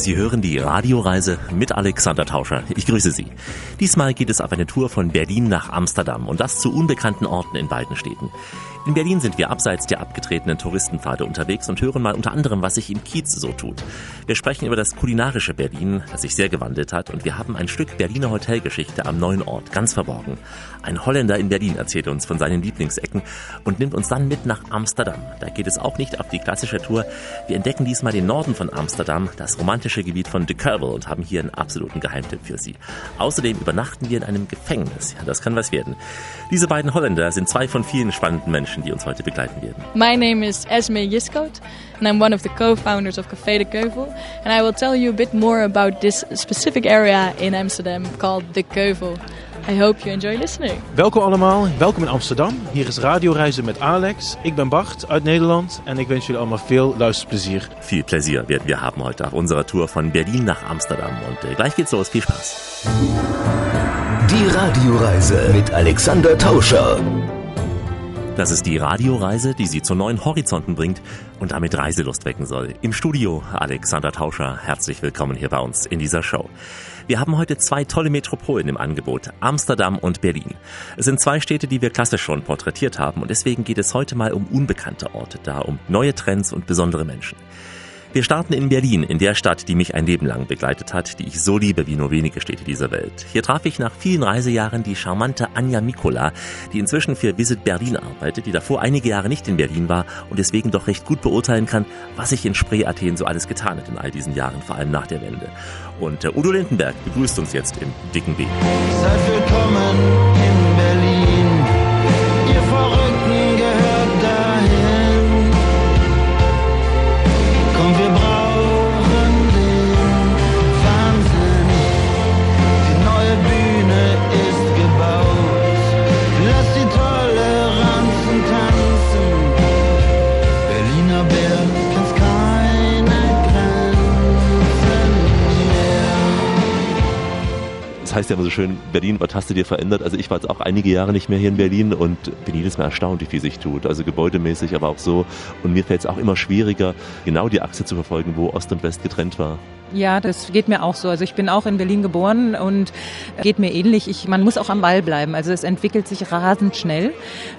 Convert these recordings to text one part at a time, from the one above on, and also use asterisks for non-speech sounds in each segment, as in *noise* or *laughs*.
Sie hören die Radioreise mit Alexander Tauscher. Ich grüße Sie. Diesmal geht es auf eine Tour von Berlin nach Amsterdam und das zu unbekannten Orten in beiden Städten. In Berlin sind wir abseits der abgetretenen Touristenpfade unterwegs und hören mal unter anderem, was sich im Kiez so tut. Wir sprechen über das kulinarische Berlin, das sich sehr gewandelt hat und wir haben ein Stück Berliner Hotelgeschichte am neuen Ort, ganz verborgen. Ein Holländer in Berlin erzählt uns von seinen Lieblingsecken und nimmt uns dann mit nach Amsterdam. Da geht es auch nicht auf die klassische Tour. Wir entdecken diesmal den Norden von Amsterdam, das romantische Gebiet von De Curvel und haben hier einen absoluten Geheimtipp für Sie. Außerdem übernachten wir in einem Gefängnis. Ja, das kann was werden. Diese beiden Holländer sind zwei von vielen spannenden Menschen, die uns heute begleiten werden. My name is Esme Jiskoot and I'm one of the co-founders of Café de Keuvel and I will tell you a bit more about this specific area in Amsterdam called de Keuvel. I hope you enjoy listening. Welkom allemaal, welkom in Amsterdam. Hier is Radioreizen met Alex. Ik ben Bart uit Nederland en ik wens jullie allemaal veel luisterplezier. Viel Pläsier werden wir haben heute auf unserer Tour von Berlin nach Amsterdam und äh, gleich geht's los. Viel Spaß. Die Radioreise mit Alexander Tauscher. Das ist die Radioreise, die Sie zu neuen Horizonten bringt und damit Reiselust wecken soll. Im Studio Alexander Tauscher. Herzlich willkommen hier bei uns in dieser Show. Wir haben heute zwei tolle Metropolen im Angebot, Amsterdam und Berlin. Es sind zwei Städte, die wir klassisch schon porträtiert haben und deswegen geht es heute mal um unbekannte Orte da, um neue Trends und besondere Menschen. Wir starten in Berlin, in der Stadt, die mich ein Leben lang begleitet hat, die ich so liebe wie nur wenige Städte dieser Welt. Hier traf ich nach vielen Reisejahren die charmante Anja Mikola, die inzwischen für Visit Berlin arbeitet, die davor einige Jahre nicht in Berlin war und deswegen doch recht gut beurteilen kann, was sich in Spree Athen so alles getan hat in all diesen Jahren, vor allem nach der Wende. Und der Udo Lindenberg begrüßt uns jetzt im dicken B. Seid willkommen in Das heißt ja immer so schön, Berlin, was hast du dir verändert? Also ich war jetzt auch einige Jahre nicht mehr hier in Berlin und bin jedes Mal erstaunt, wie viel sich tut. Also gebäudemäßig, aber auch so. Und mir fällt es auch immer schwieriger, genau die Achse zu verfolgen, wo Ost und West getrennt war. Ja, das geht mir auch so. Also ich bin auch in Berlin geboren und geht mir ähnlich. Ich, man muss auch am Ball bleiben. Also es entwickelt sich rasend schnell.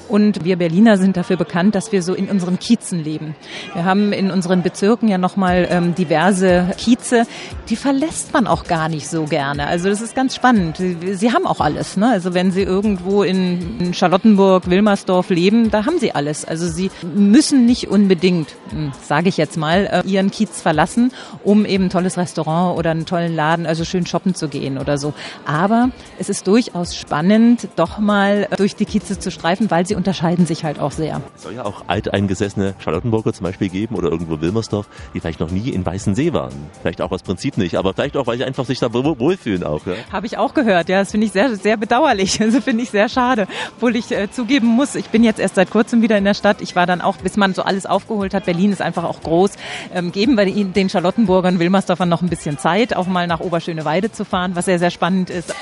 Und wir Berliner sind dafür bekannt, dass wir so in unseren Kiezen leben. Wir haben in unseren Bezirken ja nochmal ähm, diverse Kieze. Die verlässt man auch gar nicht so gerne. Also das ist ganz spannend. Sie, sie haben auch alles. Ne? Also wenn Sie irgendwo in, in Charlottenburg, Wilmersdorf leben, da haben Sie alles. Also Sie müssen nicht unbedingt, hm, sage ich jetzt mal, äh, Ihren Kiez verlassen, um eben tolles Restaurant oder einen tollen Laden, also schön shoppen zu gehen oder so. Aber es ist durchaus spannend, doch mal durch die Kieze zu streifen, weil sie unterscheiden sich halt auch sehr. Es soll ja auch alteingesessene Charlottenburger zum Beispiel geben oder irgendwo Wilmersdorf, die vielleicht noch nie in Weißensee waren. Vielleicht auch aus Prinzip nicht, aber vielleicht auch, weil sie einfach sich da wohl- wohlfühlen auch. Ja? Habe ich auch gehört, ja, das finde ich sehr, sehr bedauerlich. *laughs* Also finde ich sehr schade, obwohl ich äh, zugeben muss, ich bin jetzt erst seit kurzem wieder in der Stadt. Ich war dann auch, bis man so alles aufgeholt hat. Berlin ist einfach auch groß. Ähm, geben wir den Charlottenburgern, Wilmersdorfern noch ein bisschen Zeit, auch mal nach Oberschöneweide zu fahren, was sehr, sehr spannend ist.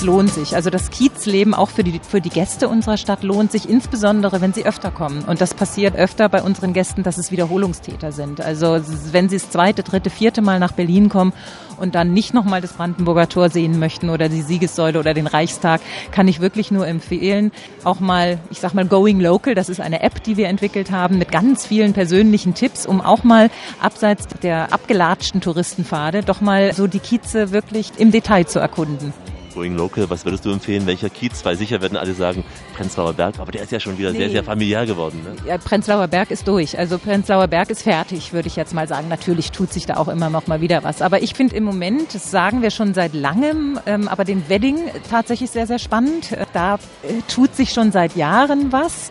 Es lohnt sich. Also das Kiezleben auch für die, für die Gäste unserer Stadt lohnt sich, insbesondere wenn sie öfter kommen. Und das passiert öfter bei unseren Gästen, dass es Wiederholungstäter sind. Also wenn sie das zweite, dritte, vierte Mal nach Berlin kommen und dann nicht nochmal das Brandenburger Tor sehen möchten oder die Siegessäule oder den Reichstag, kann ich wirklich nur empfehlen, auch mal, ich sag mal, Going Local, das ist eine App, die wir entwickelt haben, mit ganz vielen persönlichen Tipps, um auch mal abseits der abgelatschten Touristenpfade doch mal so die Kieze wirklich im Detail zu erkunden. Going Local, was würdest du empfehlen? Welcher Kiez? Weil sicher werden alle sagen, Prenzlauer Berg, aber der ist ja schon wieder sehr, Nee. sehr familiär geworden. Ne? Ja, Prenzlauer Berg ist durch. Also Prenzlauer Berg ist fertig, würde ich jetzt mal sagen. Natürlich tut sich da auch immer noch mal wieder was. Aber ich finde im Moment, das sagen wir schon seit langem, ähm, aber den Wedding tatsächlich sehr, sehr spannend. Da äh, tut sich schon seit Jahren was.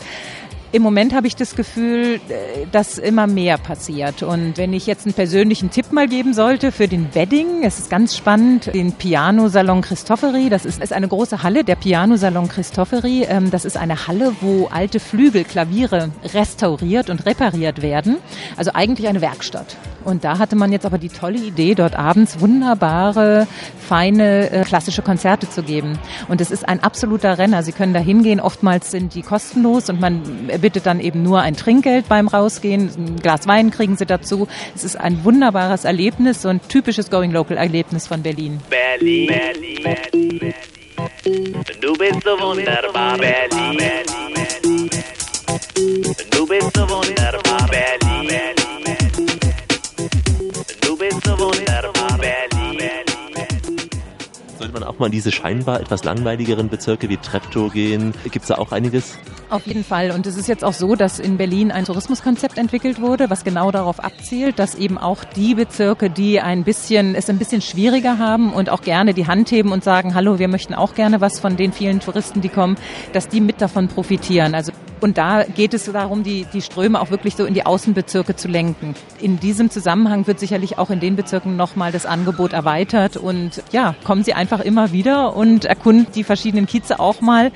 Im Moment habe ich das Gefühl, äh, dass immer mehr passiert. Und wenn ich jetzt einen persönlichen Tipp mal geben sollte für den Wedding, es ist ganz spannend, den Piano-Salon Christopheri, das ist, ist eine große Halle, der Piano-Salon Christopheri, ähm, das ist eine Halle, wo alte Flügel, Klaviere restauriert und repariert werden. Also eigentlich eine Werkstatt. Und da hatte man jetzt aber die tolle Idee, dort abends wunderbare, feine, äh, klassische Konzerte zu geben. Und es ist ein absoluter Renner. Sie können da hingehen. Oftmals sind die kostenlos und man bittet dann eben nur ein Trinkgeld beim Rausgehen. Ein Glas Wein kriegen Sie dazu. Es ist ein wunderbares Erlebnis, so ein typisches Going Local Erlebnis von Berlin. Berlin, Berlin, Berlin. Du bist so wunderbar, Berlin. Du bist so wunderbar, Berlin. Du bist so wunderbar, Berlin. Sollte man auch mal in diese scheinbar etwas langweiligeren Bezirke wie Treptow gehen? Gibt es da auch einiges? Auf jeden Fall. Und es ist jetzt auch so, dass in Berlin ein Tourismuskonzept entwickelt wurde, was genau darauf abzielt, dass eben auch die Bezirke, die ein bisschen, es ein bisschen schwieriger haben und auch gerne die Hand heben und sagen, hallo, wir möchten auch gerne was von den vielen Touristen, die kommen, dass die mit davon profitieren. Also und da geht es darum, die, die Ströme auch wirklich so in die Außenbezirke zu lenken. In diesem Zusammenhang wird sicherlich auch in den Bezirken nochmal das Angebot erweitert. Und ja, kommen Sie einfach immer wieder und erkunden die verschiedenen Kieze auch mal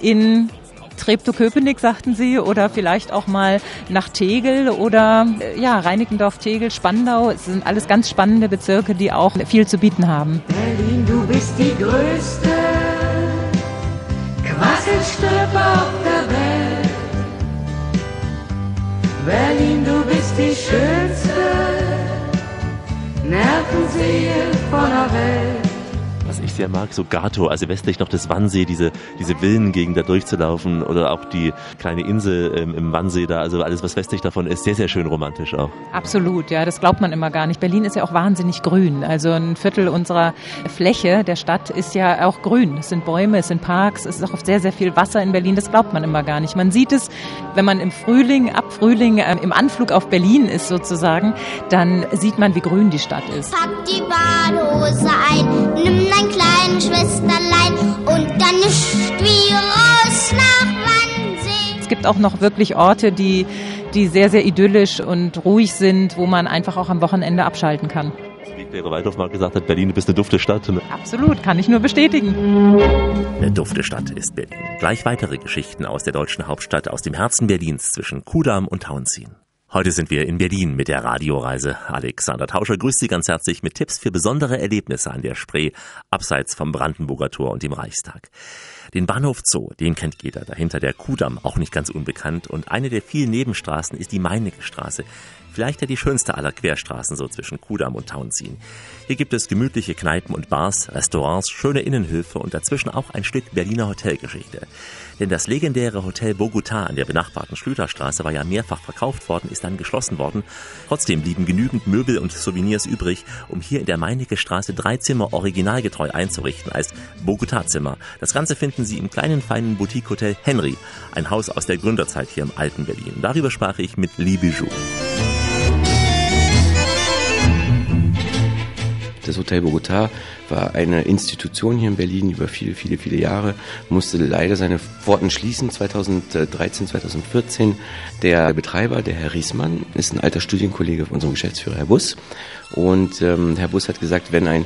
in Treptow-Köpenick, sagten Sie, oder vielleicht auch mal nach Tegel oder äh, ja, Reinickendorf-Tegel, Spandau. Es sind alles ganz spannende Bezirke, die auch viel zu bieten haben. Berlin, du bist die größte Quasselstrippe auf der Welt. Berlin, du bist die schönste Nervensäge von der Welt. Was ich sehr mag, so Gato, also westlich noch des Wannsee, diese, diese Villengegend da durchzulaufen oder auch die kleine Insel ähm, im Wannsee da, also alles, was westlich davon ist, sehr, sehr schön romantisch auch. Absolut, ja, das glaubt man immer gar nicht. Berlin ist ja auch wahnsinnig grün. Also ein Viertel unserer Fläche der Stadt ist ja auch grün. Es sind Bäume, es sind Parks, es ist auch sehr, sehr viel Wasser in Berlin. Das glaubt man immer gar nicht. Man sieht es, wenn man im Frühling, ab Frühling ähm, im Anflug auf Berlin ist sozusagen, dann sieht man, wie grün die Stadt ist. Pack die Badehose ein, nimm dein kleines Schwesterlein und dann ist wie raus nach Wannsee. Es gibt auch noch wirklich Orte, die, die sehr, sehr idyllisch und ruhig sind, wo man einfach auch am Wochenende abschalten kann. Wie Claire Waldorf mal gesagt hat, Berlin, du bist eine dufte Stadt. Absolut, kann ich nur bestätigen. Eine dufte Stadt ist Berlin. Gleich weitere Geschichten aus der deutschen Hauptstadt, aus dem Herzen Berlins zwischen Kudamm und Tauentzien. Heute sind wir in Berlin mit der Radioreise. Alexander Tauscher grüßt Sie ganz herzlich mit Tipps für besondere Erlebnisse an der Spree, abseits vom Brandenburger Tor und dem Reichstag. Den Bahnhof Zoo, den kennt jeder, dahinter der Kudamm, auch nicht ganz unbekannt. Und eine der vielen Nebenstraßen ist die Meinecke Straße. Vielleicht ja die schönste aller Querstraßen so zwischen Kudamm und Tauentzien. Hier gibt es gemütliche Kneipen und Bars, Restaurants, schöne Innenhöfe und dazwischen auch ein Stück Berliner Hotelgeschichte. Denn das legendäre Hotel Bogota an der benachbarten Schlüterstraße war ja mehrfach verkauft worden, ist dann geschlossen worden. Trotzdem blieben genügend Möbel und Souvenirs übrig, um hier in der Meinecke Straße drei Zimmer originalgetreu einzurichten als Bogota-Zimmer. Das Ganze finden Sie im kleinen feinen Boutique-Hotel Henry, ein Haus aus der Gründerzeit hier im alten Berlin. Darüber sprach ich mit Lee Bijou. Das Hotel Bogota war eine Institution hier in Berlin über viele, viele, viele Jahre, musste leider seine Pforten schließen 2013, 2014. Der Betreiber, der Herr Riesmann, ist ein alter Studienkollege von unserem Geschäftsführer, Herr Bus. Und ähm, Herr Bus hat gesagt, wenn ein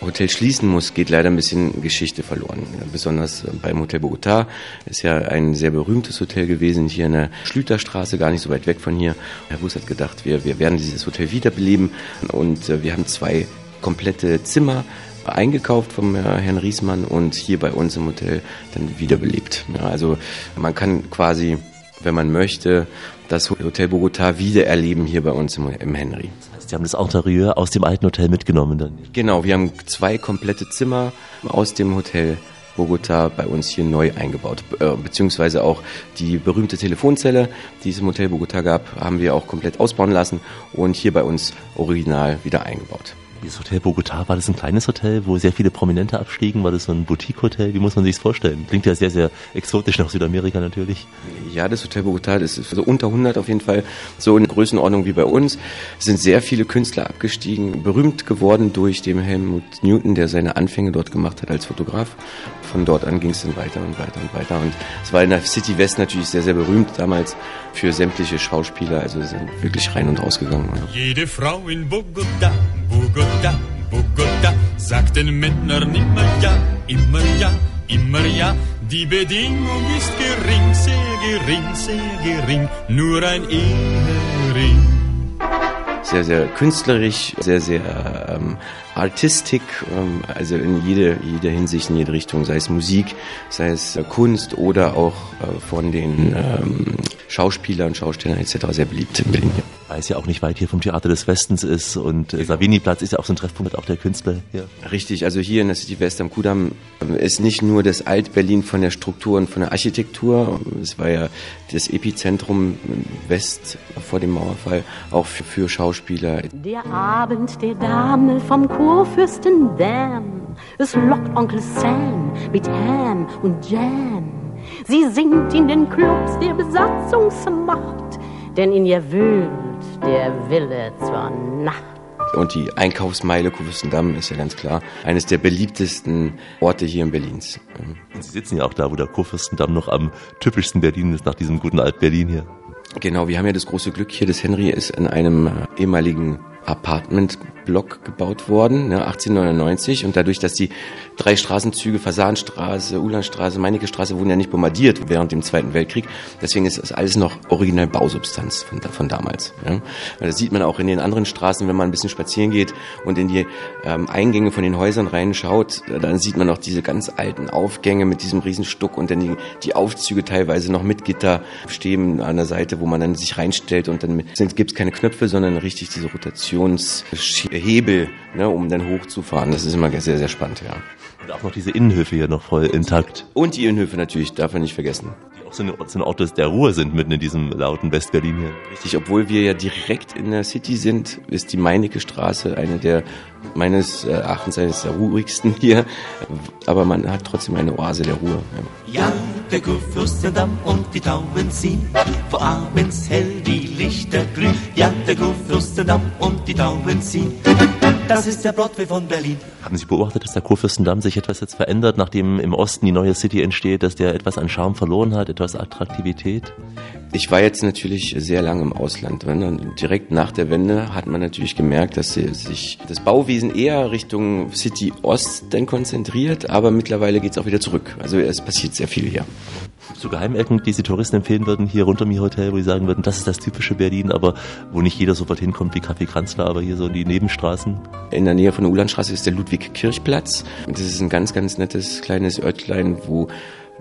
Hotel schließen muss, geht leider ein bisschen Geschichte verloren. Besonders beim Hotel Bogota ist ja ein sehr berühmtes Hotel gewesen, hier in der Schlüterstraße, gar nicht so weit weg von hier. Herr Bus hat gedacht, wir, wir werden dieses Hotel wiederbeleben und äh, wir haben zwei komplette Zimmer eingekauft vom äh, Herrn Riesmann und hier bei uns im Hotel dann wiederbelebt. Ja, also man kann quasi, wenn man möchte, das Hotel Bogota wiedererleben hier bei uns im, im Henry. Sie haben das Interieur aus dem alten Hotel mitgenommen dann. Genau, wir haben zwei komplette Zimmer aus dem Hotel Bogota bei uns hier neu eingebaut. Äh, Beziehungsweise auch die berühmte Telefonzelle, die es im Hotel Bogota gab, haben wir auch komplett ausbauen lassen und hier bei uns original wieder eingebaut. Dieses Hotel Bogota, war das ein kleines Hotel, wo sehr viele Prominente abstiegen? War das so ein Boutique-Hotel? Wie muss man sich's vorstellen? Klingt ja sehr, sehr exotisch nach Südamerika natürlich. Ja, das Hotel Bogota, das ist so unter 100 auf jeden Fall, so in Größenordnung wie bei uns. Es sind sehr viele Künstler abgestiegen, berühmt geworden durch den Helmut Newton, der seine Anfänge dort gemacht hat als Fotograf. Von dort an ging es dann weiter und weiter und weiter. Und es war in der City West natürlich sehr, sehr berühmt damals für sämtliche Schauspieler. Also sind wirklich rein und rausgegangen. Jede Frau in Bogota, Bogota, Bogota, sagt den Männern immer ja, immer ja, immer ja. Die Bedingung ist gering, sehr gering, sehr gering, nur ein Ehering. Sehr, sehr künstlerisch, sehr, sehr ähm, artistik, ähm, also in jede, jede Hinsicht, in jede Richtung, sei es Musik, sei es äh, Kunst oder auch äh, von den ähm, Schauspielern, Schaustellern etc. sehr beliebt in Berlin. Weil es ja auch nicht weit hier vom Theater des Westens ist und äh, Savini-Platz ist ja auch so ein Treffpunkt auch der Künstler hier. Richtig, also hier in der City West am Kudamm ist nicht nur das Alt-Berlin von der Struktur und von der Architektur, es war ja das Epizentrum West vor dem Mauerfall, auch für, für Schauspieler. Der Abend der Dame vom Kurfürstendam, es lockt Onkel Sam mit Ham und Jam. Sie singt in den Clubs der Besatzungsmacht, denn in ihr wühlt der Wille zur Nacht. Und die Einkaufsmeile Kurfürstendamm ist ja ganz klar eines der beliebtesten Orte hier in Berlins. Und Sie sitzen ja auch da, wo der Kurfürstendamm noch am typischsten Berlin ist, nach diesem guten Alt-Berlin hier. Genau, wir haben ja das große Glück hier, das Henry ist in einem äh, ehemaligen Apartmentblock gebaut worden, ne, 1899. Und dadurch, dass die drei Straßenzüge, Fasanstraße, Ulandstraße, Meinecke-Straße, wurden ja nicht bombardiert während dem Zweiten Weltkrieg. Deswegen ist das alles noch original Bausubstanz von, von damals. Ja. Das sieht man auch in den anderen Straßen, wenn man ein bisschen spazieren geht und in die ähm, Eingänge von den Häusern reinschaut, dann sieht man auch diese ganz alten Aufgänge mit diesem Riesenstuck und dann die, die Aufzüge teilweise noch mit Gitter stehen an der Seite, wo man dann sich reinstellt und dann gibt es keine Knöpfe, sondern richtig diese Rotationshebel, ne, um dann hochzufahren. Das ist immer sehr, sehr spannend, ja. Und auch noch diese Innenhöfe hier noch voll intakt. Und die Innenhöfe natürlich, darf man nicht vergessen. Die auch so eine, so eine Orte der Ruhe sind, mitten in diesem lauten Westberlin hier. Richtig, obwohl wir ja direkt in der City sind, ist die Meinecke Straße eine der, meines Erachtens eines der ruhigsten hier. Aber man hat trotzdem eine Oase der Ruhe. Ja, ja der Kurfürstendamm und die Tauben ziehen, wo abends hell die Lichter glühen. Ja, der Kurfürstendamm und die Tauben ziehen. Das ist der Broadway von Berlin. Haben Sie beobachtet, dass der Kurfürstendamm sich etwas jetzt verändert, nachdem im Osten die neue City entsteht, dass der etwas an Charme verloren hat, etwas Attraktivität? Ich war jetzt natürlich sehr lange im Ausland. Und direkt nach der Wende hat man natürlich gemerkt, dass sich das Bauwesen eher Richtung City Ost dann konzentriert, aber mittlerweile geht es auch wieder zurück. Also es passiert sehr viel hier. So Geheimecken, die Sie Touristen empfehlen würden, hier runter im Hotel, wo Sie sagen würden, das ist das typische Berlin, aber wo nicht jeder sofort hinkommt wie Café Kranzler, aber hier so in die Nebenstraßen? In der Nähe von der Ulandstraße ist der Ludwig-Kirchplatz. Das ist ein ganz, ganz nettes kleines Örtlein, wo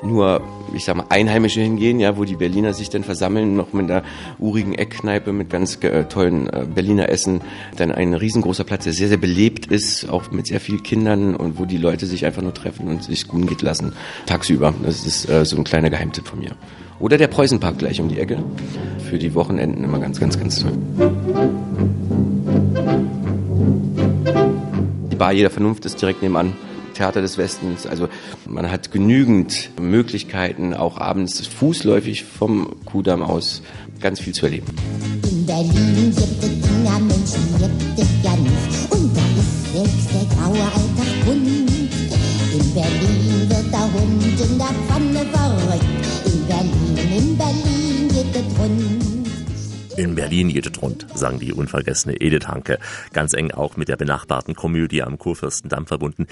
nur, ich sag mal, Einheimische hingehen, ja, wo die Berliner sich dann versammeln, noch mit einer urigen Eckkneipe mit ganz äh, tollen äh, Berliner Essen. Dann ein riesengroßer Platz, der sehr, sehr belebt ist, auch mit sehr vielen Kindern und wo die Leute sich einfach nur treffen und sich gut geht lassen, tagsüber. Das ist äh, so ein kleiner Geheimtipp von mir. Oder der Preußenpark gleich um die Ecke. Für die Wochenenden immer ganz, ganz, ganz toll. Die Bar jeder Vernunft ist direkt nebenan. Theater des Westens. Also man hat genügend Möglichkeiten, auch abends fußläufig vom Kudamm aus ganz viel zu erleben. In Berlin gibt es Dinger, Menschen gibt es nicht. Und da ist selbst der graue Alltag bunt. In Berlin wird der Hund in der Pfanne verrückt. In Berlin geht rund, sang die unvergessene Edith Hanke. Ganz eng auch mit der benachbarten Komödie am Kurfürstendamm verbunden.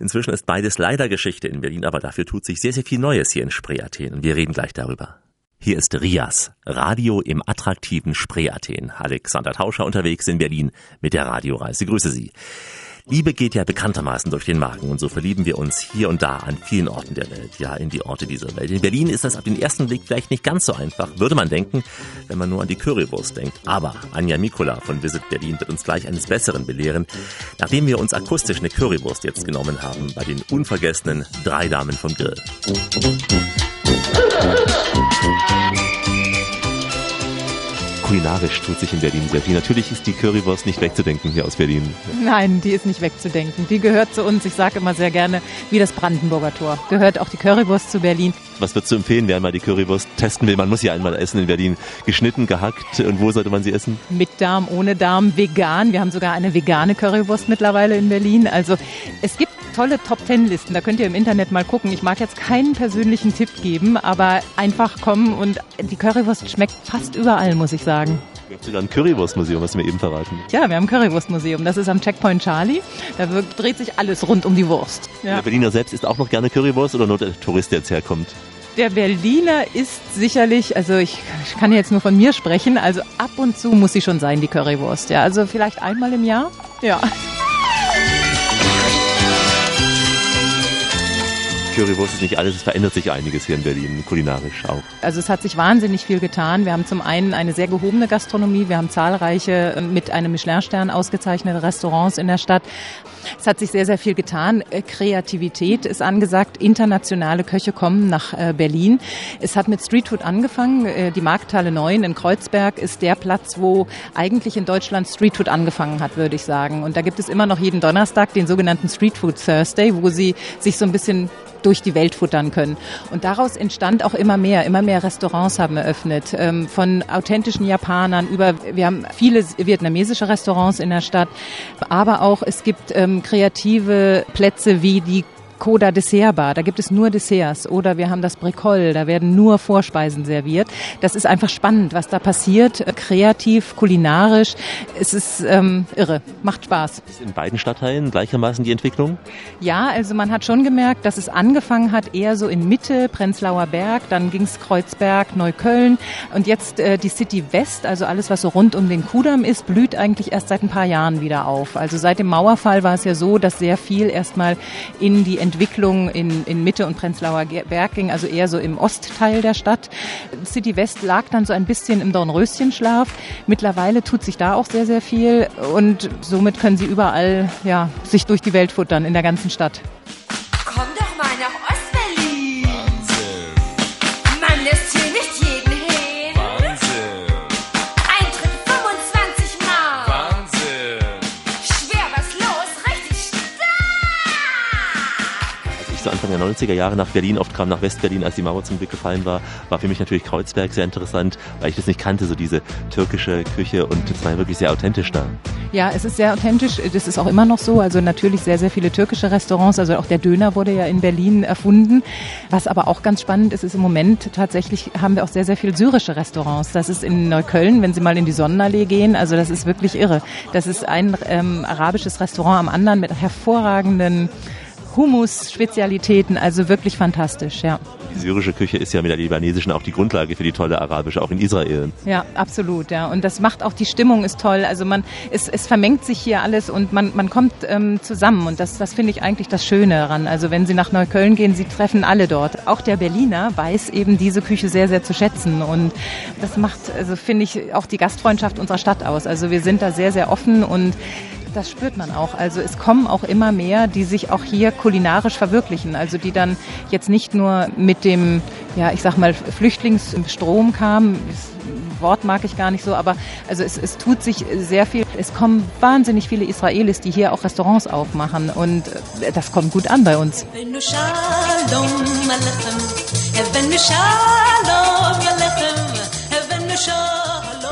Inzwischen ist beides leider Geschichte in Berlin, aber dafür tut sich sehr, sehr viel Neues hier in Spreeathen. Und wir reden gleich darüber. Hier ist Rias, Radio im attraktiven Spreeathen. Alexander Tauscher unterwegs in Berlin mit der Radioreise. Grüße Sie. Liebe geht ja bekanntermaßen durch den Magen und so verlieben wir uns hier und da an vielen Orten der Welt, ja in die Orte dieser Welt. In Berlin ist das auf den ersten Blick vielleicht nicht ganz so einfach, würde man denken, wenn man nur an die Currywurst denkt. Aber Anja Mikula von Visit Berlin wird uns gleich eines Besseren belehren, nachdem wir uns akustisch eine Currywurst jetzt genommen haben bei den unvergessenen drei Damen vom Grill. Kulinarisch tut sich in Berlin sehr viel. Natürlich ist die Currywurst nicht wegzudenken hier aus Berlin. Nein, die ist nicht wegzudenken. Die gehört zu uns. Ich sage immer sehr gerne, wie das Brandenburger Tor. Gehört auch die Currywurst zu Berlin. Was würdest du empfehlen, wer einmal die Currywurst testen will? Man muss sie einmal essen in Berlin. Geschnitten, gehackt und wo sollte man sie essen? Mit Darm, ohne Darm, vegan. Wir haben sogar eine vegane Currywurst mittlerweile in Berlin. Also es gibt tolle Top-Ten-Listen. Da könnt ihr im Internet mal gucken. Ich mag jetzt keinen persönlichen Tipp geben, aber einfach kommen und die Currywurst schmeckt fast überall, muss ich sagen. Ihr habt sogar ein Currywurstmuseum, was du mir eben verraten. Ja, wir haben ein Currywurstmuseum. Das ist am Checkpoint Charlie. Da dreht sich alles rund um die Wurst. Ja. Der Berliner selbst isst auch noch gerne Currywurst oder nur der Tourist, der jetzt herkommt? Der Berliner ist sicherlich, also ich, ich kann jetzt nur von mir sprechen, also ab und zu muss sie schon sein, die Currywurst. Ja, also vielleicht einmal im Jahr. Ja. Currywurst ist nicht alles, es verändert sich einiges hier in Berlin, kulinarisch auch. Also es hat sich wahnsinnig viel getan. Wir haben zum einen eine sehr gehobene Gastronomie. Wir haben zahlreiche äh, mit einem Michelin-Stern ausgezeichnete Restaurants in der Stadt. Es hat sich sehr, sehr viel getan. Äh, Kreativität ist angesagt. Internationale Köche kommen nach äh, Berlin. Es hat mit Streetfood angefangen. Die Markthalle 9 in Kreuzberg ist der Platz, wo eigentlich in Deutschland Streetfood angefangen hat, würde ich sagen. Und da gibt es immer noch jeden Donnerstag den sogenannten Streetfood Thursday, wo sie sich so ein bisschen durch die Welt futtern können. Und daraus entstand auch immer mehr. Immer mehr Restaurants haben eröffnet. Ähm, von authentischen Japanern über, wir haben viele vietnamesische Restaurants in der Stadt. Aber auch es gibt ähm, kreative Plätze wie die Coda Dessert Bar, da gibt es nur Desserts. Oder wir haben das Bricol, da werden nur Vorspeisen serviert. Das ist einfach spannend, was da passiert. Kreativ, kulinarisch. Es ist ähm, irre, macht Spaß. Ist in beiden Stadtteilen gleichermaßen die Entwicklung? Ja, also man hat schon gemerkt, dass es angefangen hat eher so in Mitte, Prenzlauer Berg, dann ging es Kreuzberg, Neukölln und jetzt äh, die City West, also alles, was so rund um den Kudamm ist, blüht eigentlich erst seit ein paar Jahren wieder auf. Also seit dem Mauerfall war es ja so, dass sehr viel erstmal in die Entwicklung in, in Mitte und Prenzlauer Berg ging, also eher so im Ostteil der Stadt. City West lag dann so ein bisschen im Dornröschenschlaf. Mittlerweile tut sich da auch sehr, sehr viel und somit können sie überall ja, sich durch die Welt futtern in der ganzen Stadt. Anfang der 90er Jahre nach Berlin oft kam, nach Westberlin, als die Mauer zum Glück gefallen war, war für mich natürlich Kreuzberg sehr interessant, weil ich das nicht kannte, so diese türkische Küche und das war wirklich sehr authentisch da. Ja, es ist sehr authentisch. Das ist auch immer noch so. Also natürlich sehr, sehr viele türkische Restaurants. Also auch der Döner wurde ja in Berlin erfunden. Was aber auch ganz spannend ist, ist im Moment tatsächlich haben wir auch sehr, sehr viele syrische Restaurants. Das ist in Neukölln, wenn Sie mal in die Sonnenallee gehen. Also das ist wirklich irre. Das ist ein ähm, arabisches Restaurant am anderen mit hervorragenden Hummus-Spezialitäten. Also wirklich fantastisch, ja. Die syrische Küche ist ja mit der libanesischen auch die Grundlage für die tolle arabische, auch in Israel. Ja, absolut, ja. Und das macht auch die Stimmung ist toll. Also man, es, es vermengt sich hier alles und man, man kommt ähm, zusammen. Und das, das finde ich eigentlich das Schöne daran. Also wenn Sie nach Neukölln gehen, Sie treffen alle dort. Auch der Berliner weiß eben diese Küche sehr, sehr zu schätzen. Und das macht, also finde ich, auch die Gastfreundschaft unserer Stadt aus. Also wir sind da sehr, sehr offen und das spürt man auch. Also es kommen auch immer mehr, die sich auch hier kulinarisch verwirklichen. Also die dann jetzt nicht nur mit dem, ja, ich sag mal, Flüchtlingsstrom kamen. Das Wort mag ich gar nicht so, aber also es, es tut sich sehr viel. Es kommen wahnsinnig viele Israelis, die hier auch Restaurants aufmachen und das kommt gut an bei uns.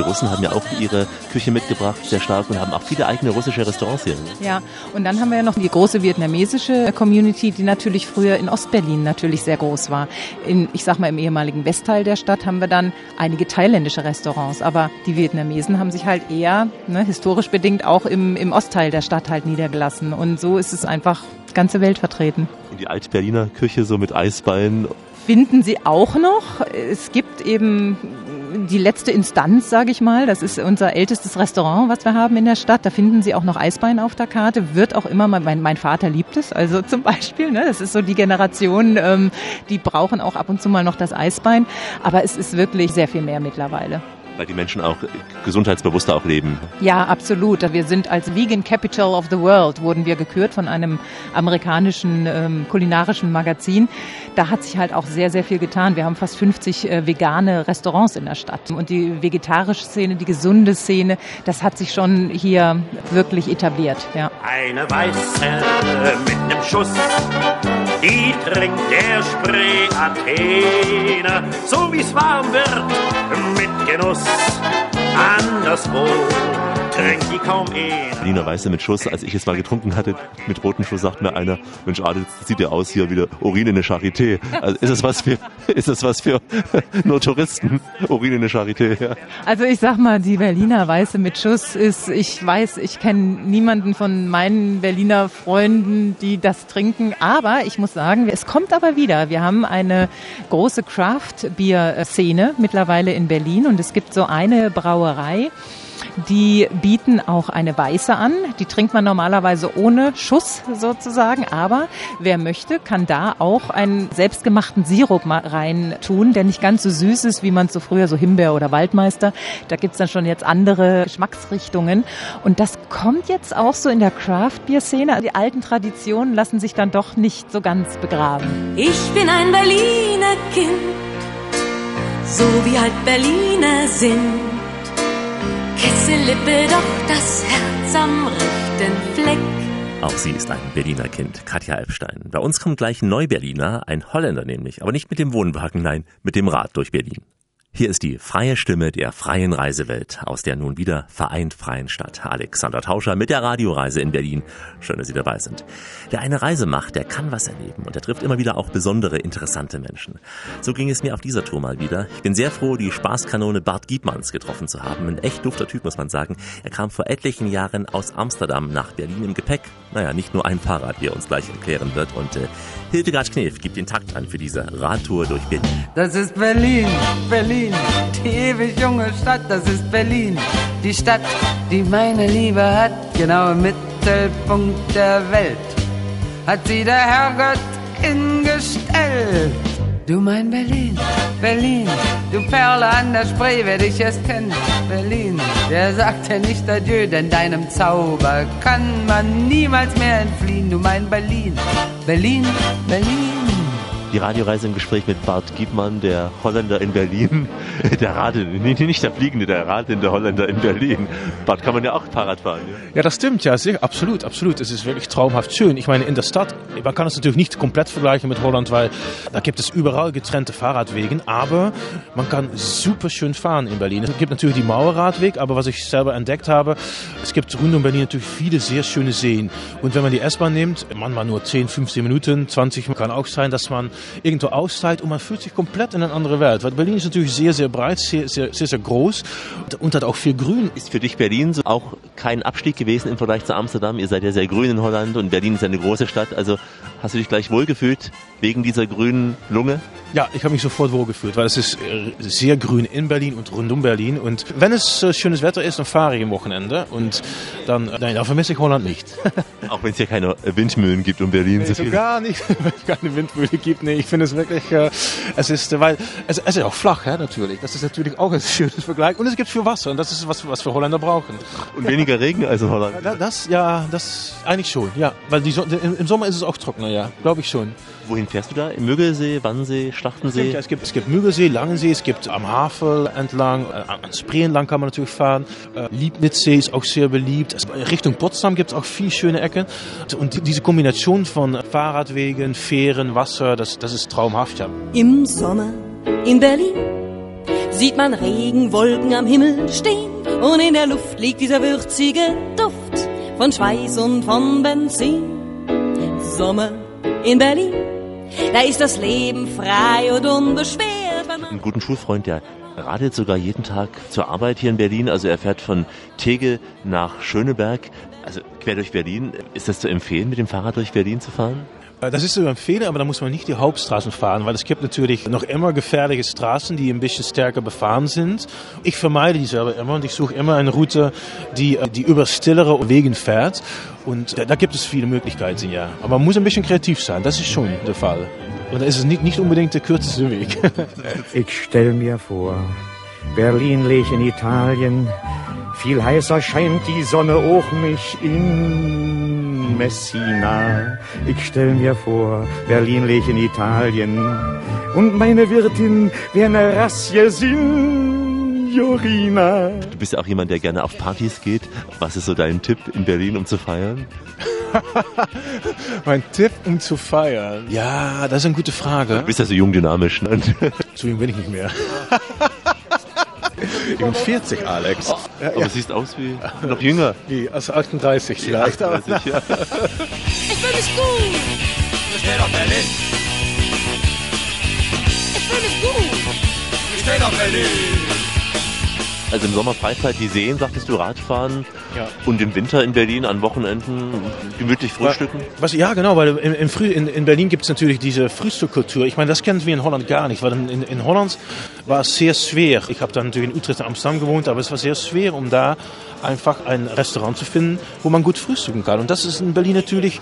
Die Russen haben ja auch ihre Küche mitgebracht, sehr stark, und haben auch viele eigene russische Restaurants hier. Ja, und dann haben wir ja noch die große vietnamesische Community, die natürlich früher in Ostberlin natürlich sehr groß war. In, ich sag mal, im ehemaligen Westteil der Stadt haben wir dann einige thailändische Restaurants, aber die Vietnamesen haben sich halt eher, ne, historisch bedingt, auch im, im Ostteil der Stadt halt niedergelassen. Und so ist es einfach ganze Welt vertreten. Und die Alt-Berliner Küche so mit Eisbein. Finden Sie auch noch? Es gibt eben die letzte Instanz, sage ich mal. Das ist unser ältestes Restaurant, was wir haben in der Stadt. Da finden Sie auch noch Eisbein auf der Karte. Wird auch immer mein, mein Vater liebt es, also *laughs* zum Beispiel. Ne? Das ist so die Generation, ähm, die brauchen auch ab und zu mal noch das Eisbein. Aber es ist wirklich sehr viel mehr mittlerweile. Weil die Menschen auch gesundheitsbewusster auch leben. Ja, absolut. Wir sind als Vegan Capital of the World wurden wir gekürt von einem amerikanischen ähm, kulinarischen Magazin. Da hat sich halt auch sehr, sehr viel getan. Wir haben fast 50 äh, vegane Restaurants in der Stadt. Und die vegetarische Szene, die gesunde Szene, das hat sich schon hier wirklich etabliert. Ja. Eine weiße mit nem Schuss, die trinkt der Spree Athene, so wie's warm wird mit Genuss. Anderswo trinkt die kaum einer. Berliner Weiße mit Schuss, als ich es mal getrunken hatte, mit rotem Schuss, sagt mir einer, Mensch, Adel, das sieht ja aus hier wieder Urin in der Charité. Also ist das was für, *laughs* ist das was für *laughs* nur Touristen? Urin in der Charité, ja. Also ich sag mal, die Berliner Weiße mit Schuss ist, ich weiß, ich kenne niemanden von meinen Berliner Freunden, die das trinken, aber ich muss sagen, es kommt aber wieder. Wir haben eine große Craft-Bier-Szene mittlerweile in Berlin und es gibt so eine Brauerei, die bieten auch eine Weiße an. Die trinkt man normalerweise ohne Schuss sozusagen. Aber wer möchte, kann da auch einen selbstgemachten Sirup rein tun, der nicht ganz so süß ist, wie man so früher so Himbeer oder Waldmeister. Da gibt's dann schon jetzt andere Geschmacksrichtungen. Und das kommt jetzt auch so in der Craft-Bier-Szene. Die alten Traditionen lassen sich dann doch nicht so ganz begraben. Ich bin ein Berliner Kind, so wie halt Berliner sind. Kesselippe, doch das Herz am rechten Fleck. Auch sie ist ein Berliner Kind, Katja Elbstein. Bei uns kommt gleich ein Neuberliner, ein Holländer nämlich, aber nicht mit dem Wohnwagen, nein, mit dem Rad durch Berlin. Hier ist die freie Stimme der freien Reisewelt aus der nun wieder vereint freien Stadt. Alexander Tauscher mit der Radioreise in Berlin. Schön, dass Sie dabei sind. Wer eine Reise macht, der kann was erleben und er trifft immer wieder auch besondere, interessante Menschen. So ging es mir auf dieser Tour mal wieder. Ich bin sehr froh, die Spaßkanone Bart Giebmanns getroffen zu haben. Ein echt dufter Typ, muss man sagen. Er kam vor etlichen Jahren aus Amsterdam nach Berlin im Gepäck. Naja, nicht nur ein Fahrrad, wie er uns gleich erklären wird. Und äh, Hildegard Knef gibt den Takt an für diese Radtour durch Berlin. Das ist Berlin, Berlin, die ewig junge Stadt, das ist Berlin. Die Stadt, die meine Liebe hat, genau im Mittelpunkt der Welt. Hat sie der Herrgott hingestellt. Du mein Berlin, Berlin, du Perle an der Spree, wer dich erst kennt, Berlin, der sagt dir nicht Adieu, denn deinem Zauber kann man niemals mehr entfliehen. Du mein Berlin, Berlin, Berlin. Die Radioreise im Gespräch mit Bart Giebmann, der Holländer in Berlin. *laughs* Der Radel, nee, nicht der Fliegende, der radelnde Holländer in Berlin. Bart, kann man ja auch Fahrrad fahren. Ja? Ja, das stimmt, ja, sehr, absolut, absolut. Es ist wirklich traumhaft schön. Ich meine, in der Stadt, man kann es natürlich nicht komplett vergleichen mit Holland, weil da gibt es überall getrennte Fahrradwegen, aber man kann super schön fahren in Berlin. Es gibt natürlich die Mauerradweg, aber was ich selber entdeckt habe, es gibt rund um Berlin natürlich viele sehr schöne Seen. Und wenn man die S-Bahn nimmt, manchmal nur 10, 15 Minuten, 20, kann auch sein, dass man irgendwo aussteigt und man fühlt sich komplett in eine andere Welt. Weil Berlin ist natürlich sehr, sehr breit, sehr, sehr, sehr, sehr groß und hat auch viel Grün. Ist für dich Berlin so auch kein Abstieg gewesen im Vergleich zu Amsterdam? Ihr seid ja sehr grün in Holland und Berlin ist eine große Stadt. Also hast du dich gleich wohlgefühlt wegen dieser grünen Lunge? Ja, ich habe mich sofort wohlgefühlt, weil es ist äh, sehr grün in Berlin und rund um Berlin. Und wenn es äh, schönes Wetter ist, dann fahre ich am Wochenende. Und dann, äh, nein, dann vermisse ich Holland nicht. *laughs* Auch wenn es hier keine Windmühlen gibt um Berlin. Nee, so gar nicht, *laughs* wenn es keine Windmühle gibt. Nee, ich finde es wirklich, äh, es ist, weil, es, es ist auch flach, ja, natürlich. Das ist natürlich auch ein *laughs* schönes Vergleich. Und es gibt viel Wasser und das ist was, was wir Holländer brauchen. Und weniger Regen als in Holland. Das, ja, das eigentlich schon, ja. Weil die, im Sommer ist es auch trockener, ja, glaube ich schon. Wohin fährst du da? Im Müggelsee, Wannsee, Schlachtensee? Ja, es gibt, es gibt Müggelsee, Langensee, es gibt am Havel entlang, äh, an Spree entlang kann man natürlich fahren. Äh, Liebnitzsee ist auch sehr beliebt. Es, Richtung Potsdam gibt es auch viel schöne Ecken. Und die- diese Kombination von Fahrradwegen, Fähren, Wasser, das, das ist traumhaft, ja. Im Sommer in Berlin sieht man Regenwolken am Himmel stehen und in der Luft liegt dieser würzige Duft von Schweiß und von Benzin. Sommer in Berlin, da ist das Leben frei und unbeschwert. einen guten Schulfreund, der radelt sogar jeden Tag zur Arbeit hier in Berlin. Also er fährt von Tegel nach Schöneberg, also quer durch Berlin. Ist das zu empfehlen, mit dem Fahrrad durch Berlin zu fahren? Äh, Das ist zu empfehlen, aber da muss man nicht die Hauptstraßen fahren, weil es gibt natürlich noch immer gefährliche Straßen, die ein bisschen stärker befahren sind. Ich vermeide die selber immer und ich suche immer eine Route, die, äh, die über stillere Wegen fährt. Und da, da gibt es viele Möglichkeiten, ja. Aber man muss ein bisschen kreativ sein, das ist schon der Fall. Und da ist es nicht, nicht unbedingt der kürzeste Weg. *laughs* Ich stelle mir vor, Berlin liegt in Italien. Viel heißer scheint die Sonne auch mich in Messina. Ich stell mir vor, Berlin liegt in Italien. Und meine Wirtin wär ne Rassie Signorina. Du bist ja auch jemand, der gerne auf Partys geht. Was ist so dein Tipp in Berlin, um zu feiern? *laughs* mein Tipp, um zu feiern. Ja, das ist eine gute Frage. Du bist ja so jung dynamisch, ne? Zu jung bin ich nicht mehr. *laughs* Ich bin 40, Alex. Ja, aber siehst aus wie noch jünger. Wie, als 38 vielleicht. 38, ja. Ich fühle mich gut. Ich steh auf Berlin. Ich fühle mich gut. Ich steh auf Berlin. Also im Sommer Freizeit die Seen, sagtest du, Radfahren. Ja. Und im Winter in Berlin an Wochenenden gemütlich frühstücken. Was, ja, genau, weil in, in, Früh, in, in Berlin gibt es natürlich diese Frühstückkultur. Ich meine, das kennen wir in Holland gar nicht, weil in, in Holland war es sehr schwer. Ich habe dann natürlich in Utrecht und Amsterdam gewohnt, aber es war sehr schwer, um da einfach ein Restaurant zu finden, wo man gut frühstücken kann. Und das ist in Berlin natürlich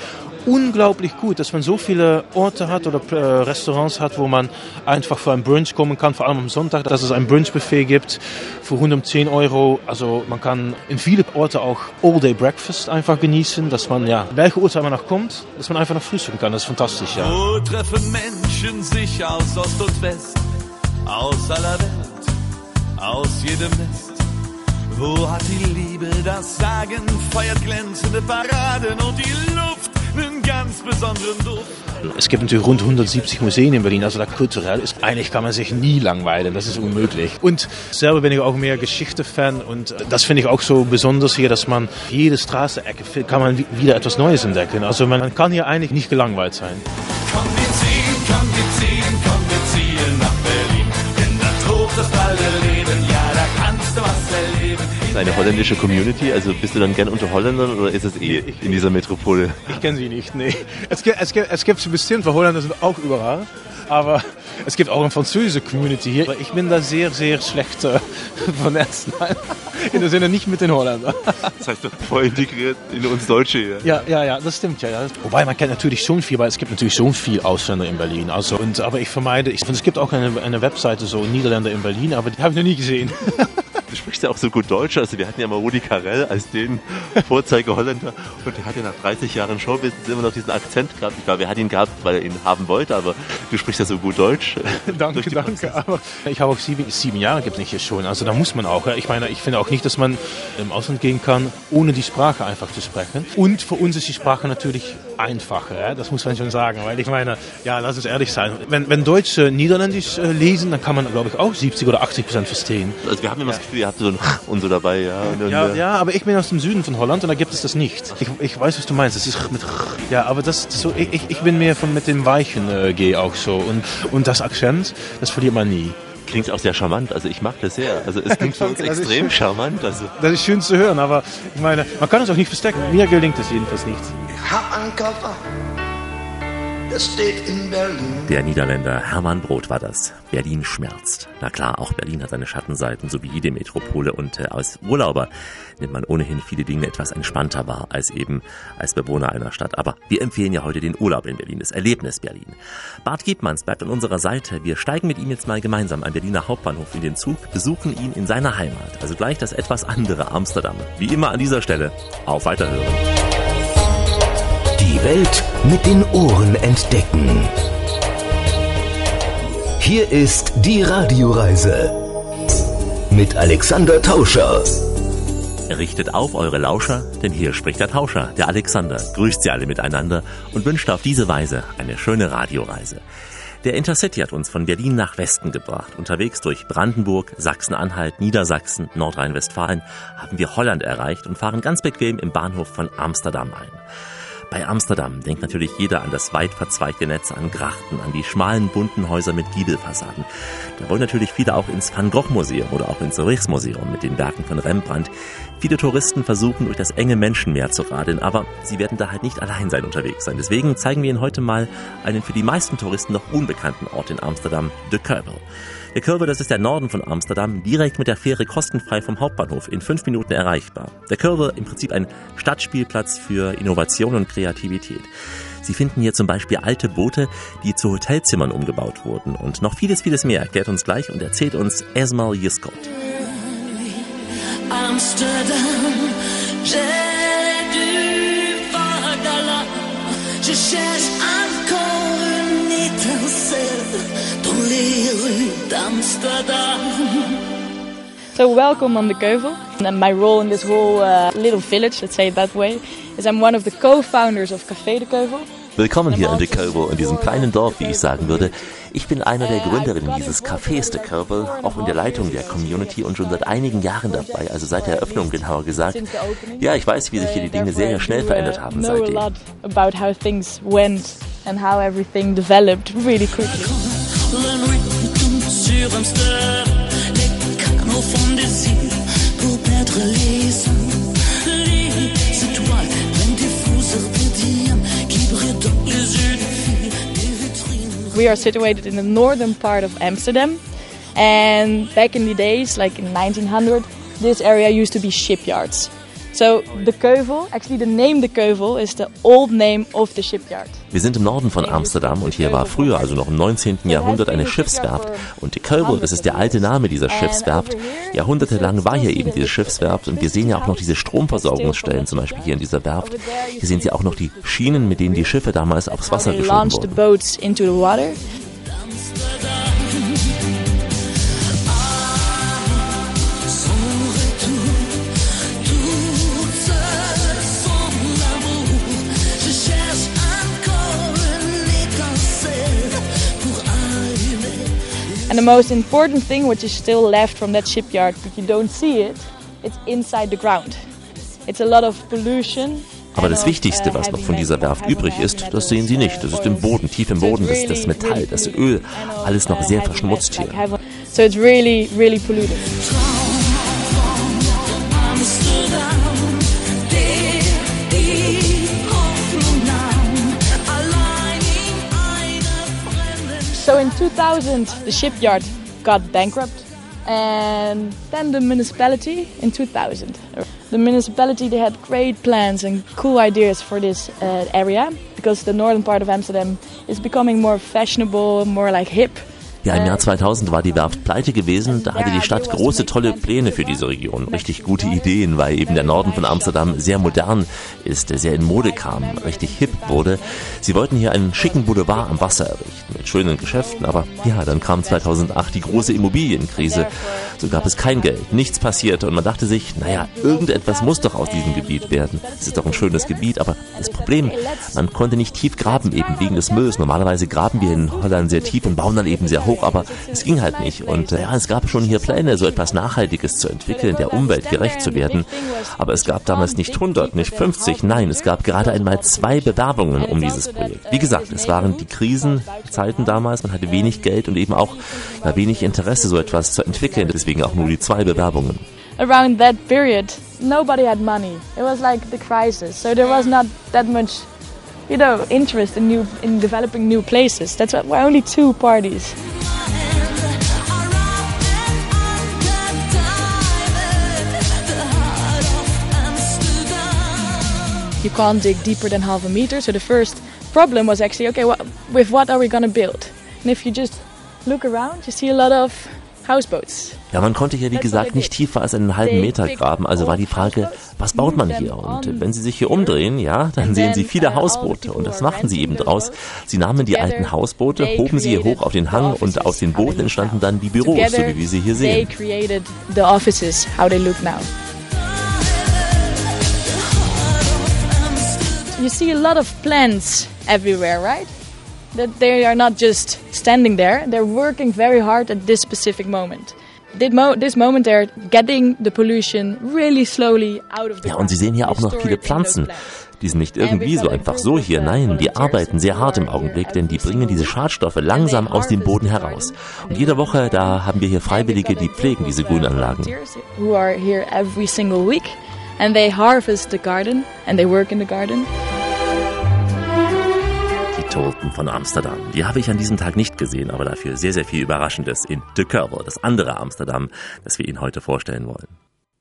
unglaublich gut, dass man so viele Orte hat oder äh, Restaurants hat, wo man einfach für ein Brunch kommen kann, vor allem am Sonntag, dass es ein Brunchbuffet gibt für 110 Euro. Also man kann in viele Orte auch All-Day Breakfast einfach genießen, dass man, ja, welche Uhrzeit man noch kommt, dass man einfach noch frühstücken kann. Das ist fantastisch, ja. Wo treffen Menschen sich aus Ost und West, aus aller Welt, aus jedem Nest? Wo hat die Liebe das Sagen, feiert glänzende Paraden und die Luft einen ganz besonderen Duft? Es gibt natürlich rund 170 Museen in Berlin, also da kulturell ist, eigentlich kann man sich nie langweilen, das ist unmöglich. Und selber bin ich auch mehr Geschichte-Fan und das finde ich auch so besonders hier, dass man jede Straßenecke kann man wieder etwas Neues entdecken. Also man kann hier eigentlich nicht gelangweilt sein. Komm, wir ziehen, komm, wir ziehen, komm, wir ziehen nach Berlin. Denn da tobt das ballende Leben, ja, da kannst du was erleben. Eine holländische Community, also bist du dann gern unter Holländern oder ist es eh in dieser Metropole? Ich kenne sie nicht, nee. Es gibt, es gibt, es gibt bestimmt, weil Holländer sind auch überall. Aber es gibt auch eine französische Community hier. Ich bin da sehr, sehr schlecht äh, *laughs* vernetzt. Nein, in der Sinne nicht mit den Holländern. Das heißt, du voll integriert in uns Deutsche hier. Ja, ja, ja, das stimmt ja, ja. Wobei man kennt natürlich schon viel, weil es gibt natürlich schon viel Ausländer in Berlin. Also, und, aber ich vermeide, ich, und es gibt auch eine, eine Webseite, so Niederländer in Berlin, aber die habe ich noch nie gesehen. *laughs* Du sprichst ja auch so gut Deutsch. Also wir hatten ja mal Rudi Carell als den Vorzeige-Holländer und der hat ja nach 30 Jahren Showbusiness immer noch diesen Akzent gehabt. Ich glaube, er hat ihn gehabt, weil er ihn haben wollte, aber du sprichst ja so gut Deutsch. *laughs* danke, danke. Aber ich habe auch sieben, sieben Jahre gibt es nicht hier schon. Also da muss man auch. Ich meine, ich finde auch nicht, dass man im Ausland gehen kann, ohne die Sprache einfach zu sprechen. Und für uns ist die Sprache natürlich einfacher. Ja? Das muss man schon sagen. Weil ich meine, ja, lass uns ehrlich sein. Wenn, wenn Deutsche Niederländisch äh, lesen, dann kann man, glaube ich, auch 70 oder 80 Prozent verstehen. Also wir haben immer das Gefühl, ihr habt so ein *laughs* und so dabei, ja. Und, Ja, und, ja, aber ich bin aus dem Süden von Holland und da gibt es das nicht. Ich, ich weiß, was du meinst. Das ist mit ja, aber das, so ich, ich- ich bin mehr von mit dem weichen äh, G auch so und und das Akzent, das verliert man nie. Klingt auch sehr charmant, also ich mag das sehr. Also es klingt für *laughs* uns ist extrem schön. charmant. Also Das ist schön zu hören, aber ich meine, man kann es auch nicht verstecken. Mir gelingt es jedenfalls nicht. Hab einen Koffer, der steht in Berlin. Der Niederländer Hermann Brot war das. Berlin schmerzt. Na klar, auch Berlin hat seine Schattenseiten, so wie jede Metropole. Und äh, als Urlauber nimmt man ohnehin viele Dinge etwas entspannter wahr, als eben als Bewohner einer Stadt. Aber wir empfehlen ja heute den Urlaub in Berlin, das Erlebnis Berlin. Bart Giebmanns bleibt an unserer Seite. Wir steigen mit ihm jetzt mal gemeinsam am Berliner Hauptbahnhof in den Zug, besuchen ihn in seiner Heimat. Also gleich das etwas andere Amsterdam. Wie immer an dieser Stelle. Auf Weiterhören. Die Welt mit den Ohren entdecken. Hier ist die Radioreise mit Alexander Tauscher. Richtet auf eure Lauscher, denn hier spricht der Tauscher, der Alexander, grüßt sie alle miteinander und wünscht auf diese Weise eine schöne Radioreise. Der Intercity hat uns von Berlin nach Westen gebracht. Unterwegs durch Brandenburg, Sachsen-Anhalt, Niedersachsen, Nordrhein-Westfalen haben wir Holland erreicht und fahren ganz bequem im Bahnhof von Amsterdam ein. Bei Amsterdam denkt natürlich jeder an das weit verzweigte Netz an Grachten, an die schmalen bunten Häuser mit Giebelfassaden. Da wollen natürlich viele auch ins Van Gogh Museum oder auch ins Rijksmuseum mit den Werken von Rembrandt. Viele Touristen versuchen durch das enge Menschenmeer zu radeln, aber sie werden da halt nicht allein sein unterwegs sein. Deswegen zeigen wir Ihnen heute mal einen für die meisten Touristen noch unbekannten Ort in Amsterdam, De Kuipel. Der Kurve, das ist der Norden von Amsterdam, direkt mit der Fähre kostenfrei vom Hauptbahnhof in fünf Minuten erreichbar. Der Kurve im Prinzip ein Stadtspielplatz für Innovation und Kreativität. Sie finden hier zum Beispiel alte Boote, die zu Hotelzimmern umgebaut wurden. Und noch vieles, vieles mehr erklärt uns gleich und erzählt uns Esmal Yiskot. Amsterdam, j'ai du vagala. Je cherche encore une étincelle dans les rues. So welcome on the Keuvel. And my role in this whole uh, little village, let's say it that way, is I'm one of the co-founders of Café de Keuvel. Willkommen hier in De Keuvel, in diesem kleinen Dorf, wie ich sagen würde. Ich bin einer der Gründerinnen dieses Cafés De Keuvel, auch in der Leitung der Community und schon seit einigen Jahren dabei, also seit der Eröffnung genauer gesagt. Ja, ich weiß, wie sich hier die Dinge sehr, sehr schnell verändert haben seitdem. about how things went and how everything developed really quickly. Sur Amsterdam, les canaux font des pour perdre les. Les étoiles pleines des qui brillent dans les yeux. We are situated in the northern part of Amsterdam. And back in the days, like in 1900, this area used to be shipyards. So the Keuvel, actually the name the Keuvel is the old name of the shipyard. Wir sind im Norden von Amsterdam und hier war früher, also noch im 19. Jahrhundert, eine Schiffswerft. Und die Keuvel, das ist der alte Name dieser Schiffswerft. Jahrhundertelang war hier eben diese Schiffswerft und wir sehen ja auch noch diese Stromversorgungsstellen, zum Beispiel hier in dieser Werft. Hier sehen Sie auch noch die Schienen, mit denen die Schiffe damals aufs Wasser geschoben wurden. And the most important thing, which is still left from that shipyard, but you don't see it, it's inside the ground. It's a lot of pollution. Aber das Wichtigste, was noch von dieser Werft übrig ist, das sehen Sie nicht. Das ist im Boden, tief im Boden, das, das Metall, das Öl, alles noch sehr verschmutzt hier. So it's really, really polluted. 2000, the shipyard got bankrupt, and then the municipality in 2000. The municipality they had great plans and cool ideas for this uh, area because the northern part of Amsterdam is becoming more fashionable, more like hip. Ja, im Jahr 2000 war die Werft pleite gewesen. Da hatte die Stadt große, tolle Pläne für diese Region. Richtig gute Ideen, weil eben der Norden von Amsterdam sehr modern ist, sehr in Mode kam, richtig hip wurde. Sie wollten hier einen schicken Boulevard am Wasser errichten, mit schönen Geschäften. Aber ja, dann kam 2008 die große Immobilienkrise. So gab es kein Geld, nichts passierte und man dachte sich, naja, irgendetwas muss doch aus diesem Gebiet werden. Es ist doch ein schönes Gebiet, aber das Problem, man konnte nicht tief graben, eben wegen des Mülls. Normalerweise graben wir in Holland sehr tief und bauen dann eben sehr hoch, aber es ging halt nicht. Und ja, es gab schon hier Pläne, so etwas Nachhaltiges zu entwickeln, der Umwelt gerecht zu werden. Aber es gab damals nicht 100, nicht 50, nein, es gab gerade einmal zwei Bewerbungen um dieses Projekt. Wie gesagt, es waren die Krisenzeiten damals, man hatte wenig Geld und eben auch ja, wenig Interesse, so etwas zu entwickeln. Deswegen auch nur die zwei Bewerbungen. Around that period, nobody had money. It was like the crisis, so there was not that much, you know, interest in new in developing new places. That's why we're only two parties. You can't dig deeper than half a meter. So the first problem was actually okay, what, with what are we going to build? And if you just look around, you see a lot of. Ja, man konnte hier, wie gesagt, nicht tiefer als einen halben Meter graben, also war die Frage, was baut man hier? Und wenn Sie sich hier umdrehen, ja, dann sehen Sie viele Hausboote und das machten sie eben draus. Sie nahmen die alten Hausboote, hoben sie hier hoch auf den Hang und aus den Booten entstanden dann die Büros, so wie wir sie hier sehen. created the offices, how they look now. You see a lot of plants everywhere, right? That they are not just standing there, they're working very hard at this specific moment. This, mo this moment they're getting the pollution really slowly out of the Ja, und Sie sehen hier auch noch viele Pflanzen. Die sind nicht irgendwie so einfach so hier. Nein, die arbeiten sehr hart im Augenblick, denn die bringen diese Schadstoffe langsam aus dem Boden heraus. Und jede Woche, da haben wir hier Freiwillige, die pflegen diese Grünanlagen. who are here every single week and they harvest the garden and they work in the garden. Toten von Amsterdam. Die habe ich an diesem Tag nicht gesehen, aber dafür sehr, sehr viel Überraschendes in De Curvel, das andere Amsterdam, das wir Ihnen heute vorstellen wollen.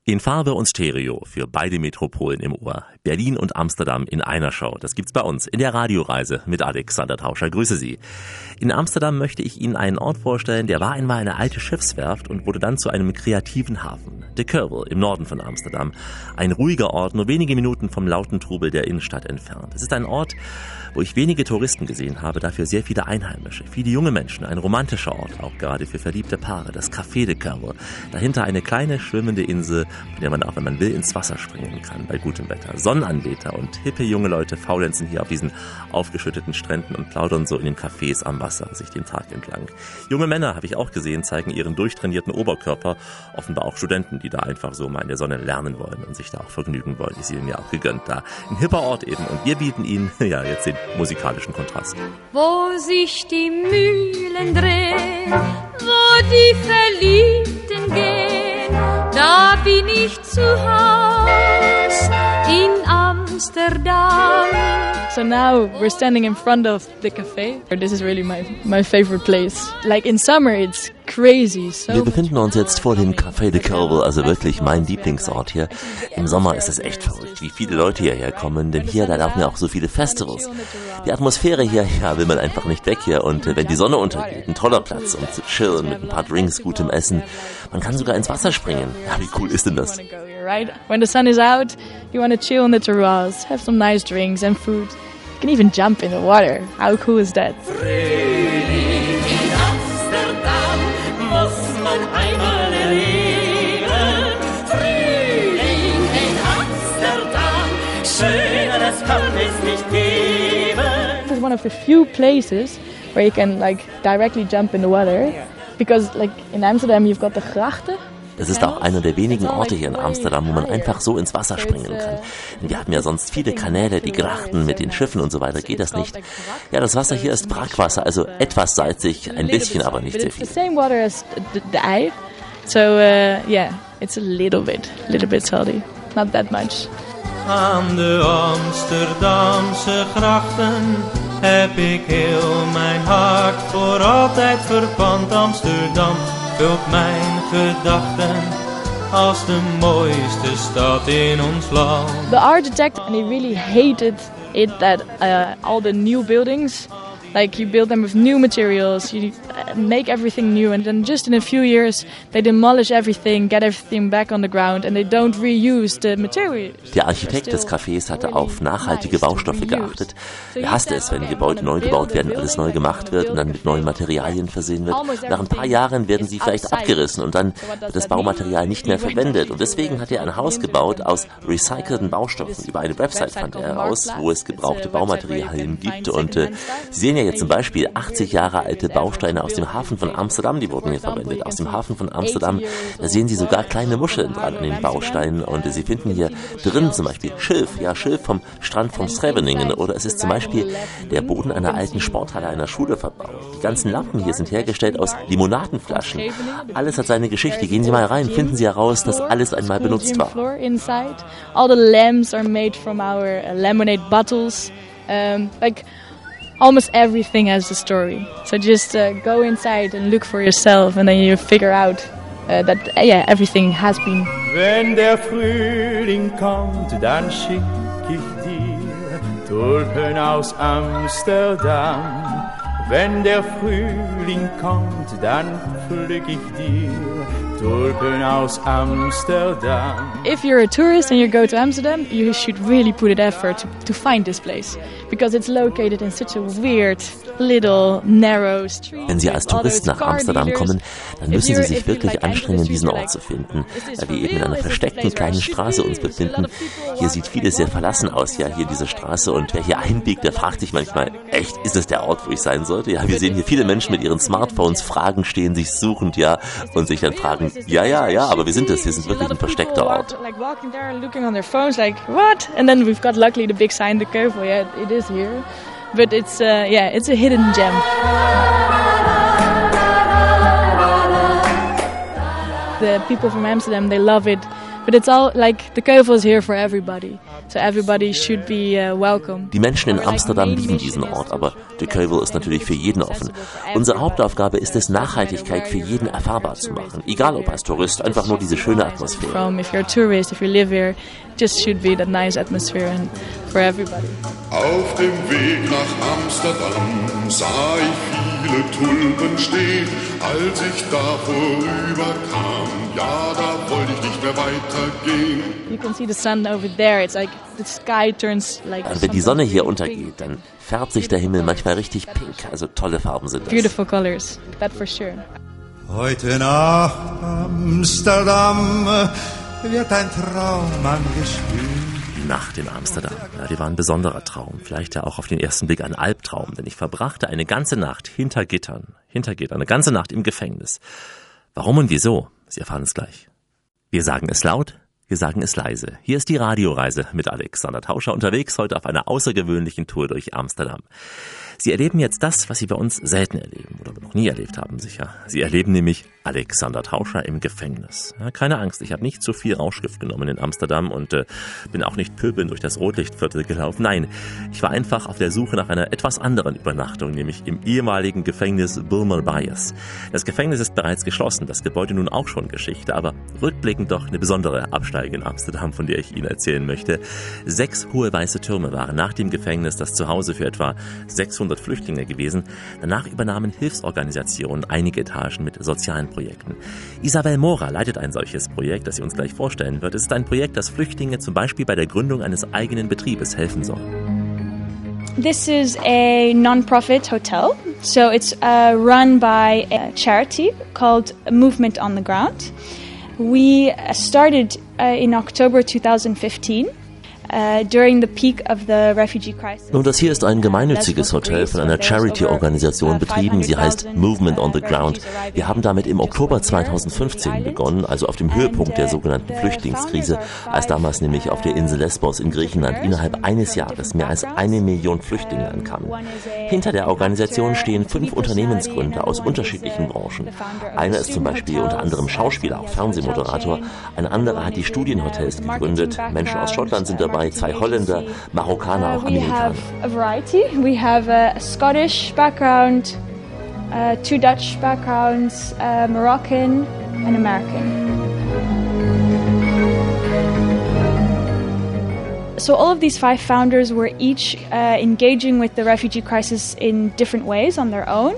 In Farbe und Stereo für beide Metropolen im Ohr. Berlin und Amsterdam in einer Show. Das gibt's bei uns in der Radioreise mit Alexander Tauscher. Grüße Sie. In Amsterdam möchte ich Ihnen einen Ort vorstellen, der war einmal eine alte Schiffswerft und wurde dann zu einem kreativen Hafen. De Kerbel im Norden von Amsterdam. Ein ruhiger Ort, nur wenige Minuten vom lauten Trubel der Innenstadt entfernt. Es ist ein Ort, wo ich wenige Touristen gesehen habe, dafür sehr viele Einheimische, viele junge Menschen, ein romantischer Ort, auch gerade für verliebte Paare, das Café de Kerbel. Dahinter eine kleine schwimmende Insel, von der man auch, wenn man will, ins Wasser springen kann bei gutem Wetter. Sonnenanbeter und hippe junge Leute faulenzen hier auf diesen aufgeschütteten Stränden und plaudern so in den Cafés am Wasser sich den Tag entlang. Junge Männer, habe ich auch gesehen, zeigen ihren durchtrainierten Oberkörper, offenbar auch Studenten, die da einfach so mal in der Sonne lernen wollen und sich da auch vergnügen wollen. Ist ihnen ja auch gegönnt da. Ein hipper Ort eben und wir bieten ihnen, *laughs* ja, jetzt den musikalischen Kontrast. Wo sich die Mühlen drehen, wo die Verliebten gehen, da bin ich zu Haus in Amsterdam. So now we're standing in front of the cafe. This is really my, my favorite place. Like in summer it's crazy. So Wir befinden uns jetzt vor dem Café de Kerbel, also wirklich mein Lieblingsort hier. Im Sommer ist es echt verrückt, wie viele Leute hierher kommen, denn hier, da laufen ja auch so viele Festivals. Die Atmosphäre hier, ja, will man einfach nicht weg hier und äh, wenn die Sonne untergeht, ein toller Platz, um zu chillen mit ein paar Drinks, gutem Essen. Man kann sogar ins Wasser springen. Ja, wie cool ist denn das? right? When the sun is out, you want to chill on the terrace, have some nice drinks and food. You can even jump in the water. How cool is that? In Amsterdam muss man einmal erleben. Frühling in Amsterdam, schöner das kann es nicht geben. This is one of the few places where you can like directly jump in the water. Because like in Amsterdam you've got the grachten. Das ist auch einer der wenigen Orte hier in Amsterdam, wo man einfach so ins Wasser springen kann. Denn wir haben ja sonst viele Kanäle, die Grachten mit den Schiffen und so weiter, geht das nicht. Ja, das Wasser hier ist Brackwasser, also etwas salzig, ein bisschen, aber nicht sehr viel. same water as the, the eye. So uh, yeah, it's a little bit, little bit salty. Not that much. Aan de Amsterdamse grachten heb ik heel mijn hart voor altijd verpand. Amsterdam vult mijn gedachten als de mooiste stad in ons land. The architect, and he really hated it that uh, all the new buildings, like you build them with new materials, you make everything new, and then just in a few years they demolish everything, get everything back on the ground, and they don't reuse the materials. Der Architekt des Cafés hatte auf nachhaltige Baustoffe geachtet. Er hasste es, wenn Gebäude neu gebaut werden, alles neu gemacht wird und dann mit neuen Materialien versehen wird. Nach ein paar Jahren werden sie vielleicht abgerissen und dann wird das Baumaterial nicht mehr verwendet. Und deswegen hat er ein Haus gebaut aus recycelten Baustoffen. Über eine Website fand er heraus, wo es gebrauchte Baumaterialien gibt. Und äh, Sie sehen ja jetzt zum Beispiel 80 Jahre alte Bausteine aus dem Hafen von Amsterdam, die wurden hier verwendet. Aus dem Hafen von Amsterdam, da sehen Sie sogar kleine Muscheln dran an den Bausteinen. Und Sie finden hier drin zum Beispiel Schilf, ja Schilf vom Strand von Scheveningen. Oder es ist zum Beispiel der Boden einer alten Sporthalle einer Schule verbaut. Die ganzen Lampen hier sind hergestellt aus Limonadenflaschen. Alles hat seine Geschichte. Gehen Sie mal rein, finden Sie heraus, dass alles einmal benutzt war. All the lamps are made from our uh, lemonade bottles. Um, like almost everything has a story. So just uh, go inside and look for yourself, and then you figure out uh, that uh, yeah, everything has been Wenn der Frühling kommt, dann schick ich dir Tulpen aus Amsterdam. Wenn der Frühling kommt, dann pflück ich dir. If you're a tourist and you go to Amsterdam, you should really put in effort to, to find this place because it's located in such a weird, little, narrow street. Wenn Sie als Tourist nach Amsterdam kommen, dann müssen Sie sich wirklich anstrengen, diesen Ort zu finden, weil wir eben in einer versteckten kleinen Straße uns befinden. Hier sieht vieles sehr verlassen aus, ja, hier diese Straße. Und wer hier einbiegt, der fragt sich manchmal, echt, ist es der Ort, wo ich sein sollte? Ja, wir sehen hier viele Menschen mit ihren Smartphones, Fragen stehen, sich suchend, ja, und sich dann fragen, ja, ja, ja, aber wir sind es, wir sind wirklich ein versteckter Ort. Like walking there and looking on their phones, like what? And then we've got luckily the big sign, the Keuvel. Yeah, it is here, but it's uh, yeah, it's a hidden gem. The people from Amsterdam, they love it But it's all like the Keuvel is here for everybody, so everybody should be uh, welcome. Die Menschen in Amsterdam lieben diesen Ort, aber De Keuvel ist natürlich für jeden offen. Unsere Hauptaufgabe ist es, Nachhaltigkeit für jeden erfahrbar zu machen. Egal ob als Tourist, einfach nur diese schöne Atmosphäre. From if you're a tourist, if you live here, just should be that nice atmosphere and for everybody. Auf dem Weg nach Amsterdam sah ich viele Tulpen stehen, als ich da vorüberkam. Ja, da wollte ich nicht mehr weitergehen. You can see the sun over there. It's like the sky turns like. Und wenn die Sonne hier untergeht, dann färbt sich der Himmel manchmal richtig pink. Also tolle Farben sind das. Beautiful colors, that for sure. Heute Nacht Amsterdam wird ein Traum angespielt. Nacht in Amsterdam, ja, die war ein besonderer Traum. Vielleicht ja auch auf den ersten Blick ein Albtraum, denn ich verbrachte eine ganze Nacht hinter Gittern. Hinter Gittern, eine ganze Nacht im Gefängnis. Warum und wieso? Sie erfahren es gleich. Wir sagen es laut, wir sagen es leise. Hier ist die Radioreise mit Alexander Tauscher unterwegs heute auf einer außergewöhnlichen Tour durch Amsterdam. Sie erleben jetzt das, was Sie bei uns selten erleben oder noch nie erlebt haben, sicher. Sie erleben nämlich Alexander Tauscher im Gefängnis. Ja, keine Angst, ich habe nicht zu viel Rauschgift genommen in Amsterdam und äh, bin auch nicht pöbeln durch das Rotlichtviertel gelaufen. Nein, ich war einfach auf der Suche nach einer etwas anderen Übernachtung, nämlich im ehemaligen Gefängnis Bulmer Bias. Das Gefängnis ist bereits geschlossen, das Gebäude nun auch schon Geschichte, aber rückblickend doch eine besondere Absteige in Amsterdam, von der ich Ihnen erzählen möchte. Sechs hohe weiße Türme waren nach dem Gefängnis das Zuhause für etwa 600 Flüchtlinge gewesen. Danach übernahmen Hilfsorganisationen einige Etagen mit sozialen Projekten. Isabel Mora leitet ein solches Projekt, das sie uns gleich vorstellen wird. Es ist ein Projekt, das Flüchtlinge zum Beispiel bei der Gründung eines eigenen Betriebes helfen soll. This is a non-profit hotel, so it's uh, run by a charity called Movement on the Ground. We uh, started uh, in October 2015. Nun, das hier ist ein gemeinnütziges Hotel von einer Charity-Organisation betrieben. Sie heißt Movement on the Ground. Wir haben damit im Oktober 2015 begonnen, also auf dem Höhepunkt der sogenannten Flüchtlingskrise, als damals nämlich auf der Insel Lesbos in Griechenland innerhalb eines Jahres mehr als eine Million Flüchtlinge ankamen. Hinter der Organisation stehen fünf Unternehmensgründer aus unterschiedlichen Branchen. Einer ist zum Beispiel unter anderem Schauspieler, auch Fernsehmoderator. Ein anderer hat die Studienhotels gegründet. Menschen aus Schottland sind dabei dabei, zwei Holländer, Marokkaner, auch we Amerikaner. have a variety. We have a Scottish background, uh, two Dutch backgrounds, uh, Moroccan, and American. So all of these five founders were each uh, engaging with the refugee crisis in different ways on their own.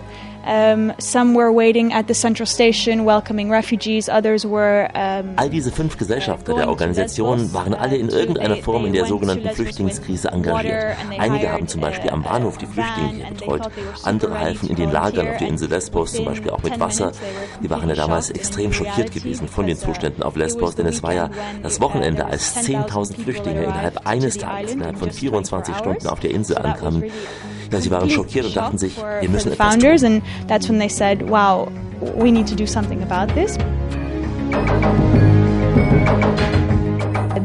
Um, some were waiting at the central station, welcoming refugees. Others were. Um, All diese fünf Gesellschafter der Organisation waren alle in irgendeiner Form in der sogenannten Flüchtlingskrise engagiert. Einige haben zum Beispiel am Bahnhof die Flüchtlinge hier betreut. Andere halfen in den Lagern auf der Insel Lesbos, zum Beispiel auch mit Wasser. Wir waren ja damals extrem schockiert gewesen von den Zuständen auf Lesbos, denn es war ja das Wochenende, als 10.000 Flüchtlinge innerhalb eines Tages, innerhalb von 24 Stunden auf der Insel ankamen. Ja, sie waren schockiert und dachten sich, wir müssen etwas tun.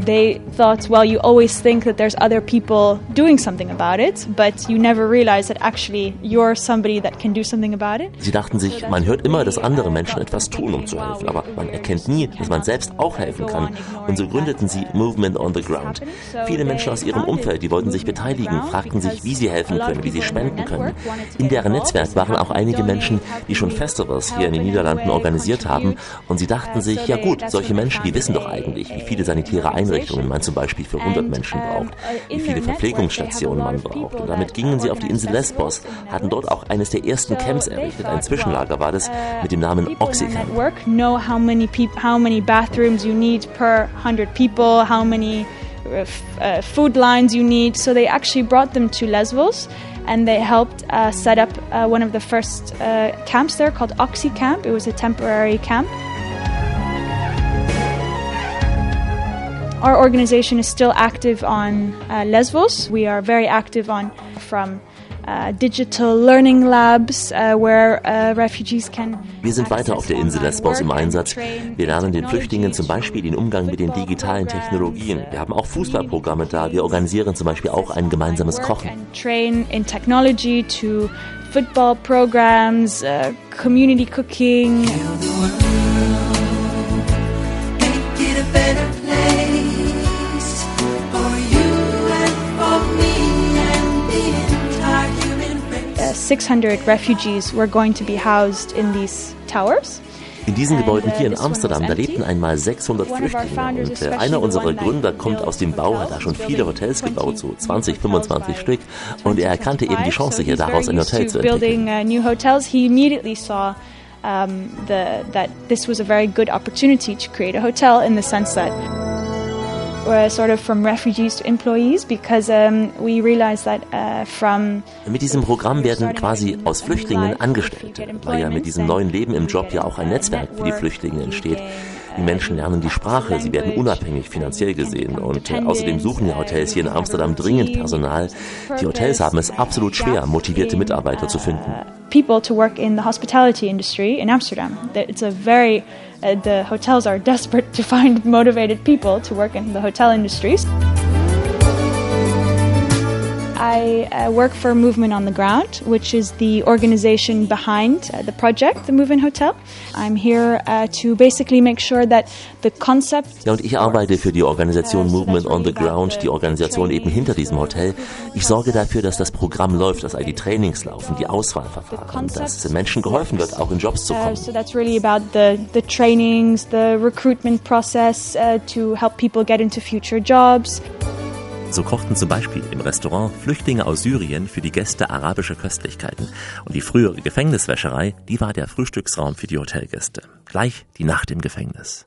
They thought, well, you always think that there's other people doing something about it, but you never realize that actually you're somebody that can do something about it. Sie dachten sich, man hört immer, dass andere Menschen etwas tun, um zu helfen, aber man erkennt nie, dass man selbst auch helfen kann. Und so gründeten sie Movement on the Ground. Viele Menschen aus ihrem Umfeld, die wollten sich beteiligen, fragten sich, wie sie helfen können, wie sie spenden können. In deren Netzwerk waren auch einige Menschen, die schon Festivals hier in den Niederlanden organisiert haben. Und sie dachten sich, ja gut, solche Menschen, die wissen doch eigentlich, wie viele sanitäre Einrichtungen man zum Beispiel für 100 Menschen braucht, wie viele Verpflegungsstationen man braucht. Und damit gingen sie auf die Insel Lesbos, hatten dort auch eines der ersten Camps errichtet. Ein Zwischenlager war das mit dem Namen Oxycamp. Network know how many peop- how many bathrooms you need per 100 people, how many uh, uh, food lines you need. So they actually brought them to Lesbos. And they helped uh, set up uh, one of the first uh, camps there called Oxy Camp. It was a temporary camp. Our organization is still active on uh, Lesbos. We are very active on from uh, digital learning labs uh, where uh, refugees can. Wir sind weiter auf der Insel Lesbos im Einsatz. Wir lernen den Flüchtlingen zum Beispiel den Umgang mit den digitalen Technologien. Wir haben auch Fußballprogramme da. Wir organisieren zum Beispiel auch ein gemeinsames Kochen. train in technology to football programs, uh, community cooking. 600 refugees were going to be housed in these towers. In diesen Gebäuden hier in Amsterdam, da lebten einmal 600 Flüchtlinge und äh, einer unserer Gründer kommt aus dem Bau, hat da schon viele Hotels gebaut, so 20, 25 Stück. Und er erkannte eben die Chance hier daraus ein Hotel zu entwickeln. uh, um, the, that this was a very good opportunity to create a hotel in the sense that sort of from refugees to employees because um, we realized that uh, from Mit diesem Programm werden quasi aus Flüchtlingen Angestellte, weil ja mit diesem neuen Leben im Job ja auch ein Netzwerk für die Flüchtlinge entsteht. Die Menschen lernen die Sprache, sie werden unabhängig finanziell gesehen und äh, außerdem suchen ja Hotels hier in Amsterdam dringend Personal. Die Hotels haben es absolut schwer, motivierte Mitarbeiter zu finden. people to work in the hospitality industry in Amsterdam. It's a very uh, the hotels are desperate to find *laughs* motivated people to work in the hotel industries. I uh, work for Movement on the Ground, which is the organization behind uh, the project, the Movement Hotel. I'm here uh, to basically make sure that the concept Ja, und ich arbeite für die Organisation Movement on the Ground, die Organisation eben hinter diesem Hotel. Ich sorge dafür, dass das Programm läuft, dass all die Trainings laufen, die Auswahlverfahren, dass Menschen geholfen wird, auch in Jobs zu Uh, kommen. so that's really about the, the trainings, the recruitment process uh, to help people get into future jobs. So kochten zum Beispiel im Restaurant Flüchtlinge aus Syrien für die Gäste arabische Köstlichkeiten. Und die frühere Gefängniswäscherei, die war der Frühstücksraum für die Hotelgäste. Gleich die Nacht im Gefängnis.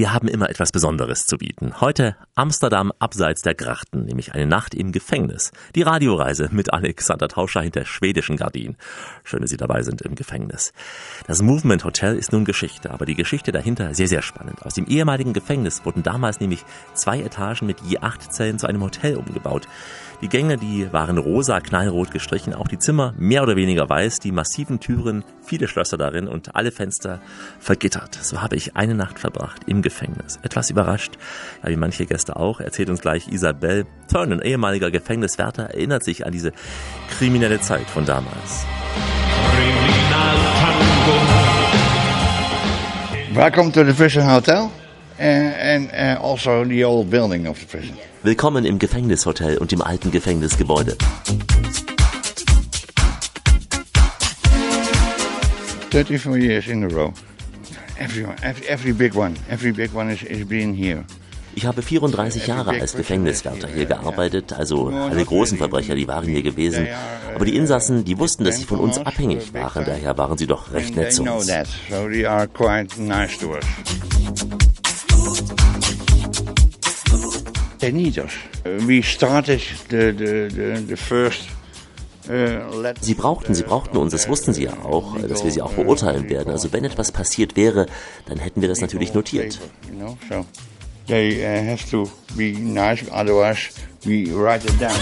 Wir haben immer etwas Besonderes zu bieten. Heute Amsterdam abseits der Grachten, nämlich eine Nacht im Gefängnis. Die Radioreise mit Alexander Tauscher hinter schwedischen Gardinen. Schön, dass Sie dabei sind im Gefängnis. Das Movement Hotel ist nun Geschichte, aber die Geschichte dahinter sehr, sehr spannend. Aus dem ehemaligen Gefängnis wurden damals nämlich zwei Etagen mit je acht Zellen zu einem Hotel umgebaut. Die Gänge, die waren rosa, knallrot gestrichen, auch die Zimmer mehr oder weniger weiß, die massiven Türen, viele Schlösser darin und alle Fenster vergittert. So habe ich eine Nacht verbracht im Gefängnis. Etwas überrascht, ja, wie manche Gäste auch, erzählt uns gleich Isabel Turnen, ehemaliger Gefängniswärter, erinnert sich an diese kriminelle Zeit von damals. Welcome to the prison hotel and, and uh, also the old building of the prison. Willkommen im Gefängnishotel und im alten Gefängnisgebäude. Thirty-four years in a row. Everyone, every, every big one, every big one is, is being here. Ich habe 34 Jahre als Gefängniswärter hier gearbeitet, also alle großen Verbrecher, die waren hier gewesen. Aber die Insassen, die wussten, dass sie von uns abhängig waren, daher waren sie doch recht nett zu uns. They need us. Uh, we started the, the, the, the first let Sie brauchten, sie brauchten uns, das wussten sie ja auch, dass wir sie auch beurteilen werden. Also wenn etwas passiert wäre, dann hätten wir das natürlich notiert. they have to be nice, otherwise we write it down.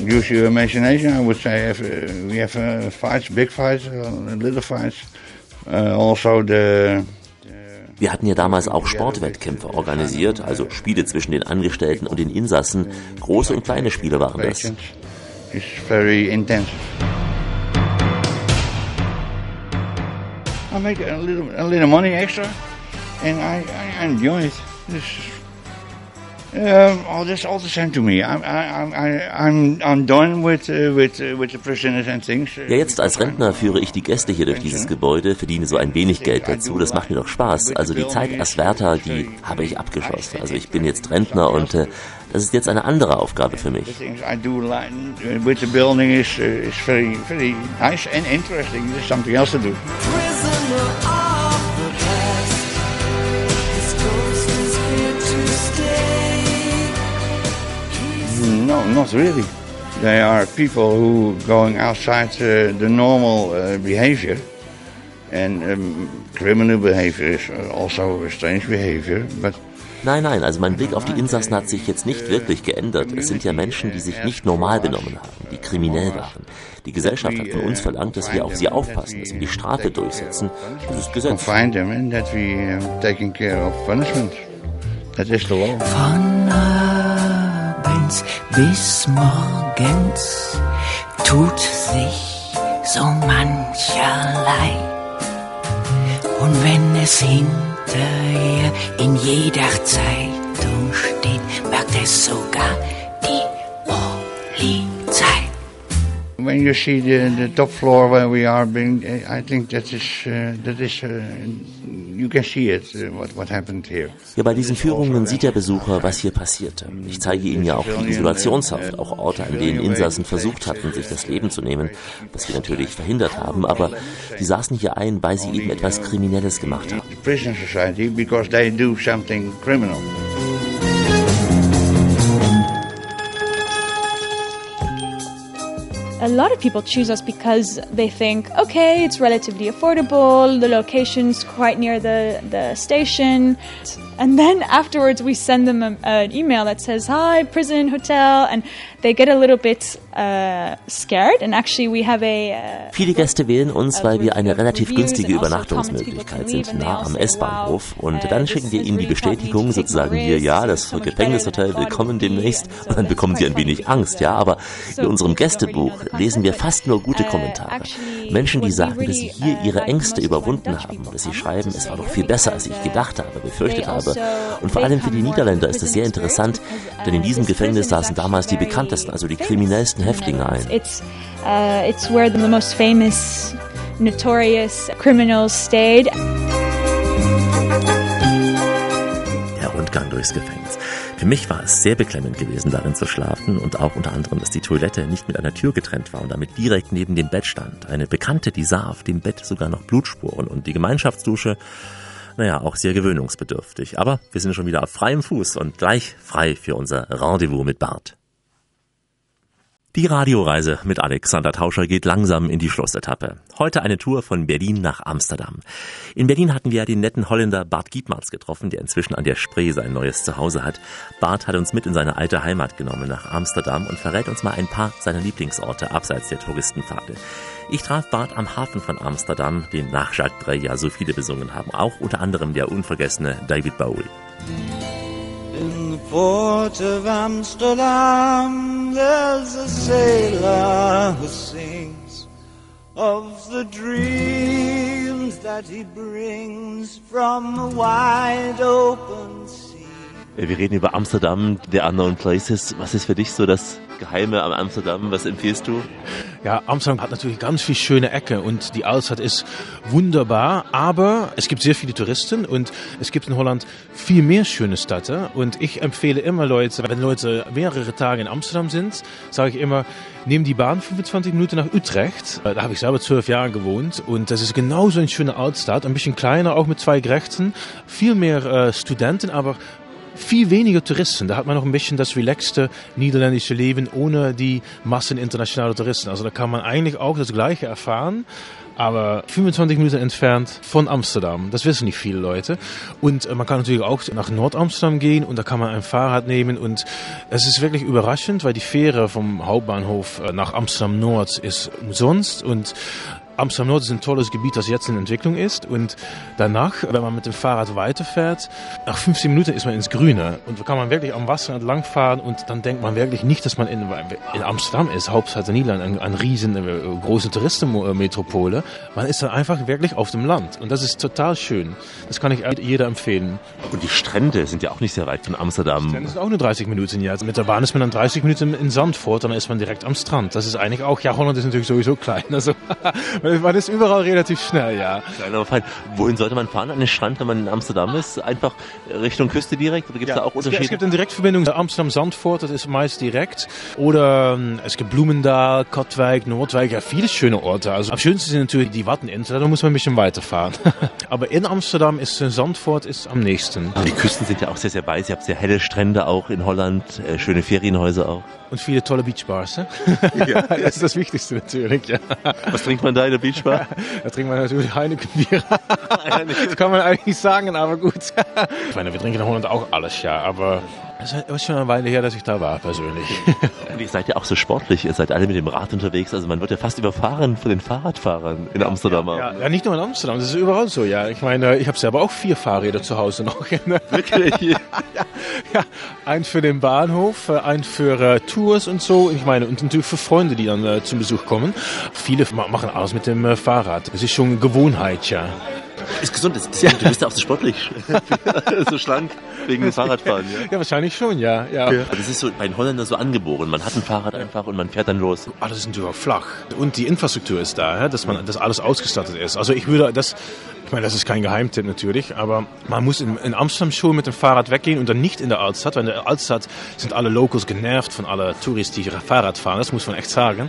Use your imagination, I would say. If, we have fights, big fights, little fights. Also the Wir hatten ja damals auch Sportwettkämpfe organisiert, also Spiele zwischen den Angestellten und den Insassen. Große und kleine Spiele waren das. I make a little, a little money extra, and I, I enjoy it. This, um, oh, that's all the same to me. I'm, I, I, I'm, I'm done with, uh, with, uh, with the prisoners and things. Ja, jetzt als Rentner führe ich die Gäste hier durch dieses Gebäude, verdiene so ein wenig Geld dazu. Das macht mir doch Spaß. Also die Zeit als Wärter, die habe ich abgeschlossen. Also ich bin jetzt Rentner und äh, das ist jetzt eine andere Aufgabe für mich. I do uh, with the building is, uh, is very, very nice and interesting. There's something else to do. No, not really. They are people who going outside uh, the normal uh, behavior, and um, criminal behavior is also a strange behavior. But Nein, nein, also mein Blick auf die Insassen hat sich jetzt nicht wirklich geändert. Es sind ja Menschen, die sich nicht normal benommen haben, die kriminell waren. Die Gesellschaft hat von uns verlangt, dass wir auf sie aufpassen, dass wir die Strafe durchsetzen. Das ist Gesetz. confine them and that we taking care of punishment. That is the law. Abends bis morgens tut sich so mancherlei. Und wenn es hinterher in jeder Zeitung steht, merkt es sogar when you see the, the top floor where we are being, I think that is, uh, that is, uh, you can see it, uh, what, what happened here. Ja, bei diesen Führungen sieht der Besucher, was hier passierte. Ich zeige Ihnen ja auch die Isolationshaft, auch Orte, an denen Insassen versucht hatten, sich das Leben zu nehmen, was wir natürlich verhindert haben, aber sie saßen hier ein, weil sie eben etwas Kriminelles gemacht haben. A lot of people choose us because they think, okay, it's relatively affordable, the location's quite near the, the station. And then afterwards, we send them a, an email that says, hi, prison, hotel, and they get a little bit uh, scared. And actually, we have a. Uh, Viele Gäste wählen uns, weil wir eine relativ günstige Übernachtungsmöglichkeit sind, nah am S-Bahnhof. Und dann schicken wir ihnen die Bestätigung, sozusagen hier, ja, das Gefängnishotel, willkommen demnächst. *laughs* Und dann bekommen sie ein wenig Angst, ja. Aber in unserem Gästebuch lesen wir fast nur gute Kommentare. Menschen, die sagen, dass sie hier ihre Ängste überwunden haben, dass sie schreiben, es war doch viel besser, als ich gedacht habe, befürchtet habe. Und vor allem für die Niederländer ist es sehr interessant, denn in diesem Gefängnis saßen damals die bekanntesten, also die kriminellsten Häftlinge ein. It's, uh, it's where the most famous, notorious criminals stayed. Der Rundgang durchs Gefängnis. Für mich war es sehr beklemmend gewesen, darin zu schlafen und auch unter anderem, dass die Toilette nicht mit einer Tür getrennt war und damit direkt neben dem Bett stand. Eine Bekannte, die sah auf dem Bett sogar noch Blutspuren und die Gemeinschaftsdusche, naja, auch sehr gewöhnungsbedürftig. Aber wir sind schon wieder auf freiem Fuß und gleich frei für unser Rendezvous mit Bart. Die Radioreise mit Alexander Tauscher geht langsam in die Schlussetappe. Heute eine Tour von Berlin nach Amsterdam. In Berlin hatten wir ja den netten Holländer Bart Gietmans getroffen, der inzwischen an der Spree sein neues Zuhause hat. Bart hat uns mit in seine alte Heimat genommen nach Amsterdam und verrät uns mal ein paar seiner Lieblingsorte abseits der Touristenpfade. Ich traf Bart am Hafen von Amsterdam, den nach Jacques Brel ja so viele besungen haben, auch unter anderem der unvergessene David Bowie. In the port of Amsterdam, there's a sailor who sings of the dreams that he brings from the wide open sea. Wir reden über Amsterdam, der Unknown Places. Was ist für dich so das Geheime am Amsterdam? Was empfiehlst du? Ja, Amsterdam hat natürlich ganz viel schöne Ecke und die Altstadt ist wunderbar, aber es gibt sehr viele Touristen und es gibt in Holland viel mehr schöne Städte und ich empfehle immer Leute, wenn Leute mehrere Tage in Amsterdam sind, sage ich immer, nehmen die Bahn 25 Minuten nach Utrecht. Da habe ich selber zwölf Jahre gewohnt und das ist genauso eine schöne Altstadt, ein bisschen kleiner, auch mit zwei Grächten, viel mehr äh, Studenten, aber viel weniger Touristen. Da hat man noch ein bisschen das relaxte niederländische Leben ohne die Massen internationaler Touristen. Also da kann man eigentlich auch das Gleiche erfahren. Aber 25 Minuten entfernt von Amsterdam. Das wissen nicht viele Leute. Und äh, man kann natürlich auch nach Nordamsterdam gehen und da kann man ein Fahrrad nehmen. Und es ist wirklich überraschend, weil die Fähre vom Hauptbahnhof äh, nach Amsterdam Nord ist umsonst. Und Amsterdam Nord ist ein tolles Gebiet, das jetzt in Entwicklung ist. Und danach, wenn man mit dem Fahrrad weiterfährt, nach 15 Minuten ist man ins Grüne. Und da kann man wirklich am Wasser entlang fahren und dann denkt man wirklich nicht, dass man in, in Amsterdam ist, Hauptstadt der Niederlande, ein, ein riesen, äh, große Touristenmetropole. Man ist dann einfach wirklich auf dem Land. Und das ist total schön. Das kann ich jeder empfehlen. Und die Strände sind ja auch nicht sehr weit von Amsterdam. Die Strände sind auch nur 30 Minuten. Ja. Mit der Bahn ist man dann 30 Minuten in Sandford, dann ist man direkt am Strand. Das ist eigentlich auch, ja, Holland ist natürlich sowieso klein. Also *laughs* *laughs* man ist überall relativ schnell, ja. Kleiner Fein. Wohin sollte man fahren an den Strand, wenn man in Amsterdam ist? Einfach Richtung Küste direkt? Oder gibt es ja, da auch Unterschiede? Es gibt eine Direktverbindung Amsterdam-Zandvoort, das ist meist direkt. Oder ähm, es gibt Blumendaal, Katwijk, Nordwijk, ja, viele schöne Orte. Also am schönsten sind natürlich die Watteninseln, da muss man ein bisschen weiterfahren. *laughs* Aber in Amsterdam ist Zandvoort ist am nächsten. Aber die Küsten sind ja auch sehr, sehr weiß. Ihr habt sehr helle Strände auch in Holland, äh, schöne Ferienhäuser auch. Und viele tolle Beachbars. Ne? Ja, *laughs* das ist das Wichtigste natürlich. Ja. Was trinkt man da der Beachbar? *laughs* da trinkt man natürlich Heineken-Bier. *laughs* das kann man eigentlich nicht sagen, aber gut. ich meine, wir trinken in Holland auch alles, ja, aber es ist schon eine Weile her, dass ich da war, persönlich. *laughs* Und ihr seid ja auch so sportlich, ihr seid alle mit dem Rad unterwegs, also man wird ja fast überfahren von den Fahrradfahrern in Amsterdam. Ja, ja, nicht nur in Amsterdam, das ist überall so, ja. Ich meine, ich habe selber auch vier Fahrräder zu Hause noch. *laughs* Wirklich? ja, ja, ein für den Bahnhof, ein für äh, Tours und so. Ich meine, und natürlich für Freunde, die dann äh, zum Besuch kommen. Viele machen alles mit dem äh, Fahrrad. Das ist schon Gewohnheit, ja. Ist gesund, ist, ist, du bist ja auch so sportlich, *laughs* so schlank wegen dem Fahrradfahren. Ja? Ja, wahrscheinlich schon, ja. ja. Aber das ist so bei den Holländern so angeboren. Man hat ein Fahrrad einfach und man fährt dann los. Alles ist natürlich flach. Und die Infrastruktur ist da, ja, dass man, dass alles ausgestattet ist. Also ich würde das, ich meine, das ist kein Geheimtipp natürlich, aber man muss in, in Amsterdam schon mit dem Fahrrad weggehen und dann nicht in der Altstadt, weil in der Altstadt sind alle Locals genervt von alle Touristen, die Fahrrad fahren. Das muss man echt sagen.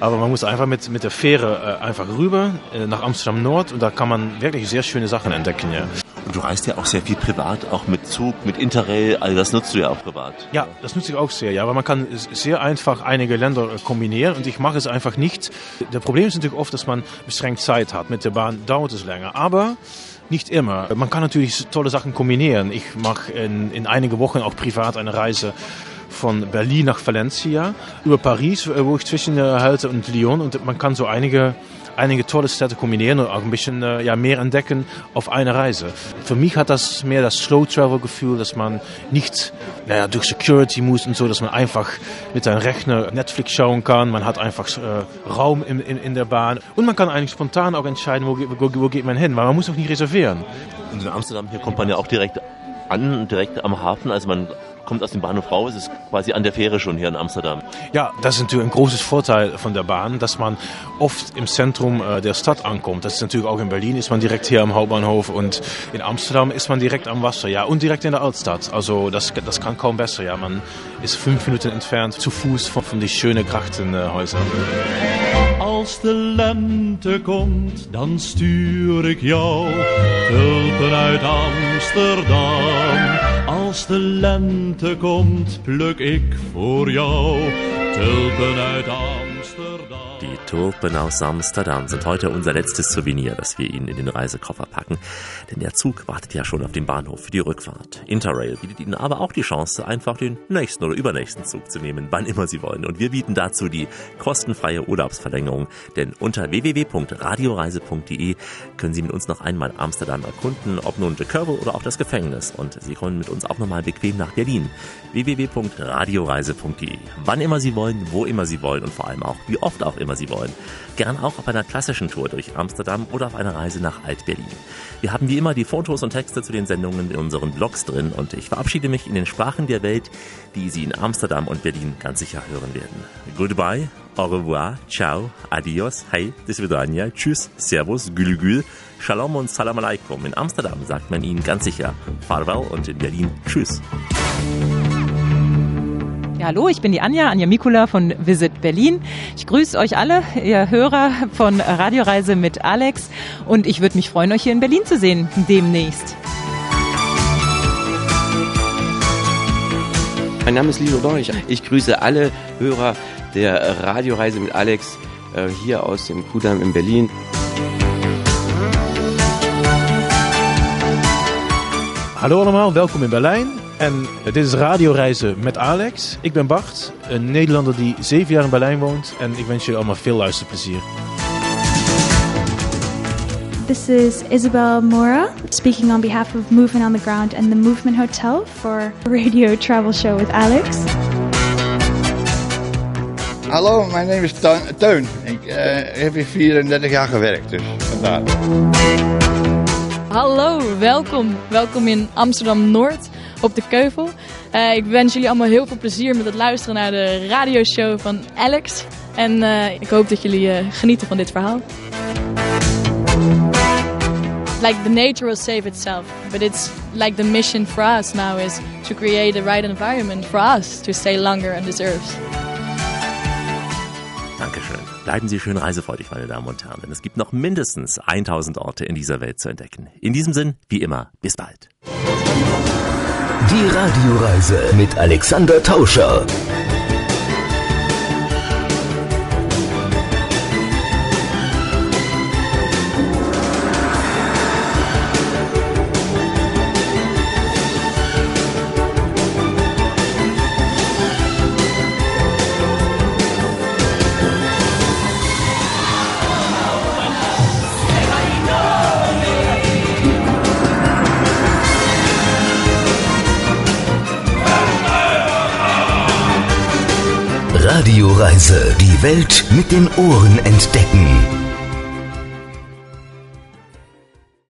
Aber man muss einfach mit, mit der Fähre äh, einfach rüber äh, nach Amsterdam Nord und da kann man wirklich sehr schöne Sachen entdecken, ja. Und du reist ja auch sehr viel privat, auch mit Zug, mit Interrail, all das nutzt du ja auch privat. Ja, das nutze ich auch sehr, ja, weil man kann sehr einfach einige Länder äh, kombinieren und ich mache es einfach nicht. Der Problem ist natürlich oft, dass man beschränkt Zeit hat. Mit der Bahn dauert es länger, aber nicht immer. Man kann natürlich tolle Sachen kombinieren. Ich mache in, in einige Wochen auch privat eine Reise von Berlin nach Valencia über Paris, äh, wo ich zwischen äh, und Lyon und man kann so einige einige tolle Städte kombinieren und auch ein bisschen äh, ja, mehr entdecken auf einer Reise. Für mich hat das mehr das Slow-Travel-Gefühl, dass man nicht naja, durch Security muss und so, dass man einfach mit seinem Rechner Netflix schauen kann. Man hat einfach äh, Raum in, in, in der Bahn und man kann eigentlich spontan auch entscheiden, wo, wo, wo geht man hin, weil man muss auch nicht reservieren. In Amsterdam hier kommt man ja auch direkt an, direkt am Hafen, also man kommt aus dem Bahnhof raus, ist quasi an der Fähre schon hier in Amsterdam. Ja, das ist natürlich ein großes Vorteil von der Bahn, dass man oft im Zentrum äh, der Stadt ankommt. Das ist natürlich auch in Berlin, ist man direkt hier am Hauptbahnhof und in Amsterdam ist man direkt am Wasser, ja, und direkt in der Altstadt. Also das, das kann kaum besser, ja. Man ist fünf Minuten entfernt zu Fuß von, von die schönen Grachtenhäusern. Als de lente komt, dan stuur ik jou tulpen uit Amsterdam. Als de lente komt, pluk ik voor jou tulpen uit. Tulpen aus Amsterdam sind heute unser letztes Souvenir, das wir Ihnen in den Reisekoffer packen. Denn der Zug wartet ja schon auf dem Bahnhof für die Rückfahrt. Interrail bietet Ihnen aber auch die Chance, einfach den nächsten oder übernächsten Zug zu nehmen, wann immer Sie wollen. Und wir bieten dazu die kostenfreie Urlaubsverlängerung. Denn unter www.radioreise.de können Sie mit uns noch einmal Amsterdam erkunden, ob nun De Curve oder auch das Gefängnis. Und Sie kommen mit uns auch nochmal bequem nach Berlin. www.radioreise.de Wann immer Sie wollen, wo immer Sie wollen und vor allem auch, wie oft auch immer Sie wollen. Gern auch auf einer klassischen Tour durch Amsterdam oder auf einer Reise nach Alt-Berlin. Wir haben wie immer die Fotos und Texte zu den Sendungen in unseren Blogs drin und ich verabschiede mich in den Sprachen der Welt, die Sie in Amsterdam und Berlin ganz sicher hören werden. Goodbye, au revoir, ciao, adios, hey, bis vidania, tschüss, servus, gül gül, shalom und salam alaikum. In Amsterdam sagt man Ihnen ganz sicher farewell und in Berlin tschüss. Ja, hallo, ich bin die Anja, Anja Mikula von Visit Berlin. Ich grüße euch alle, ihr Hörer von Radioreise mit Alex und ich würde mich freuen, euch hier in Berlin zu sehen demnächst. Mein Name ist Lilo Dornich. Ich grüße alle Hörer der Radioreise mit Alex äh, hier aus dem Kudamm in Berlin. Hallo allemaal, welkom in Berlijn. En dit is Radioreizen met Alex. Ik ben Bart, een Nederlander die zeven jaar in Berlijn woont. En ik wens jullie allemaal veel luisterplezier. This is Isabel Mora speaking on behalf of Movement on the Ground and the Movement Hotel for Radio Travel Show with Alex. Hallo, mijn naam is Teun. Ik eh, heb hier 34 jaar gewerkt, dus vandaar. Hallo, welkom. Welkom in Amsterdam Noord op de Keuvel. Eh, ik wens jullie allemaal heel veel plezier met het luisteren naar de radioshow van Alex. En eh, ik hoop dat jullie eh, genieten van dit verhaal. Like the nature will save itself, but it's like the mission for us now is to create the right environment for us to stay longer and deserves. Dankeschön. Bleiben Sie schön reisefreudig, meine Damen und Herren, denn es gibt noch mindestens 1000 Orte in dieser Welt zu entdecken. In diesem Sinn, wie immer, bis bald. Die Radioreise mit Alexander Tauscher. Radioreise. Die Welt mit den Ohren entdecken.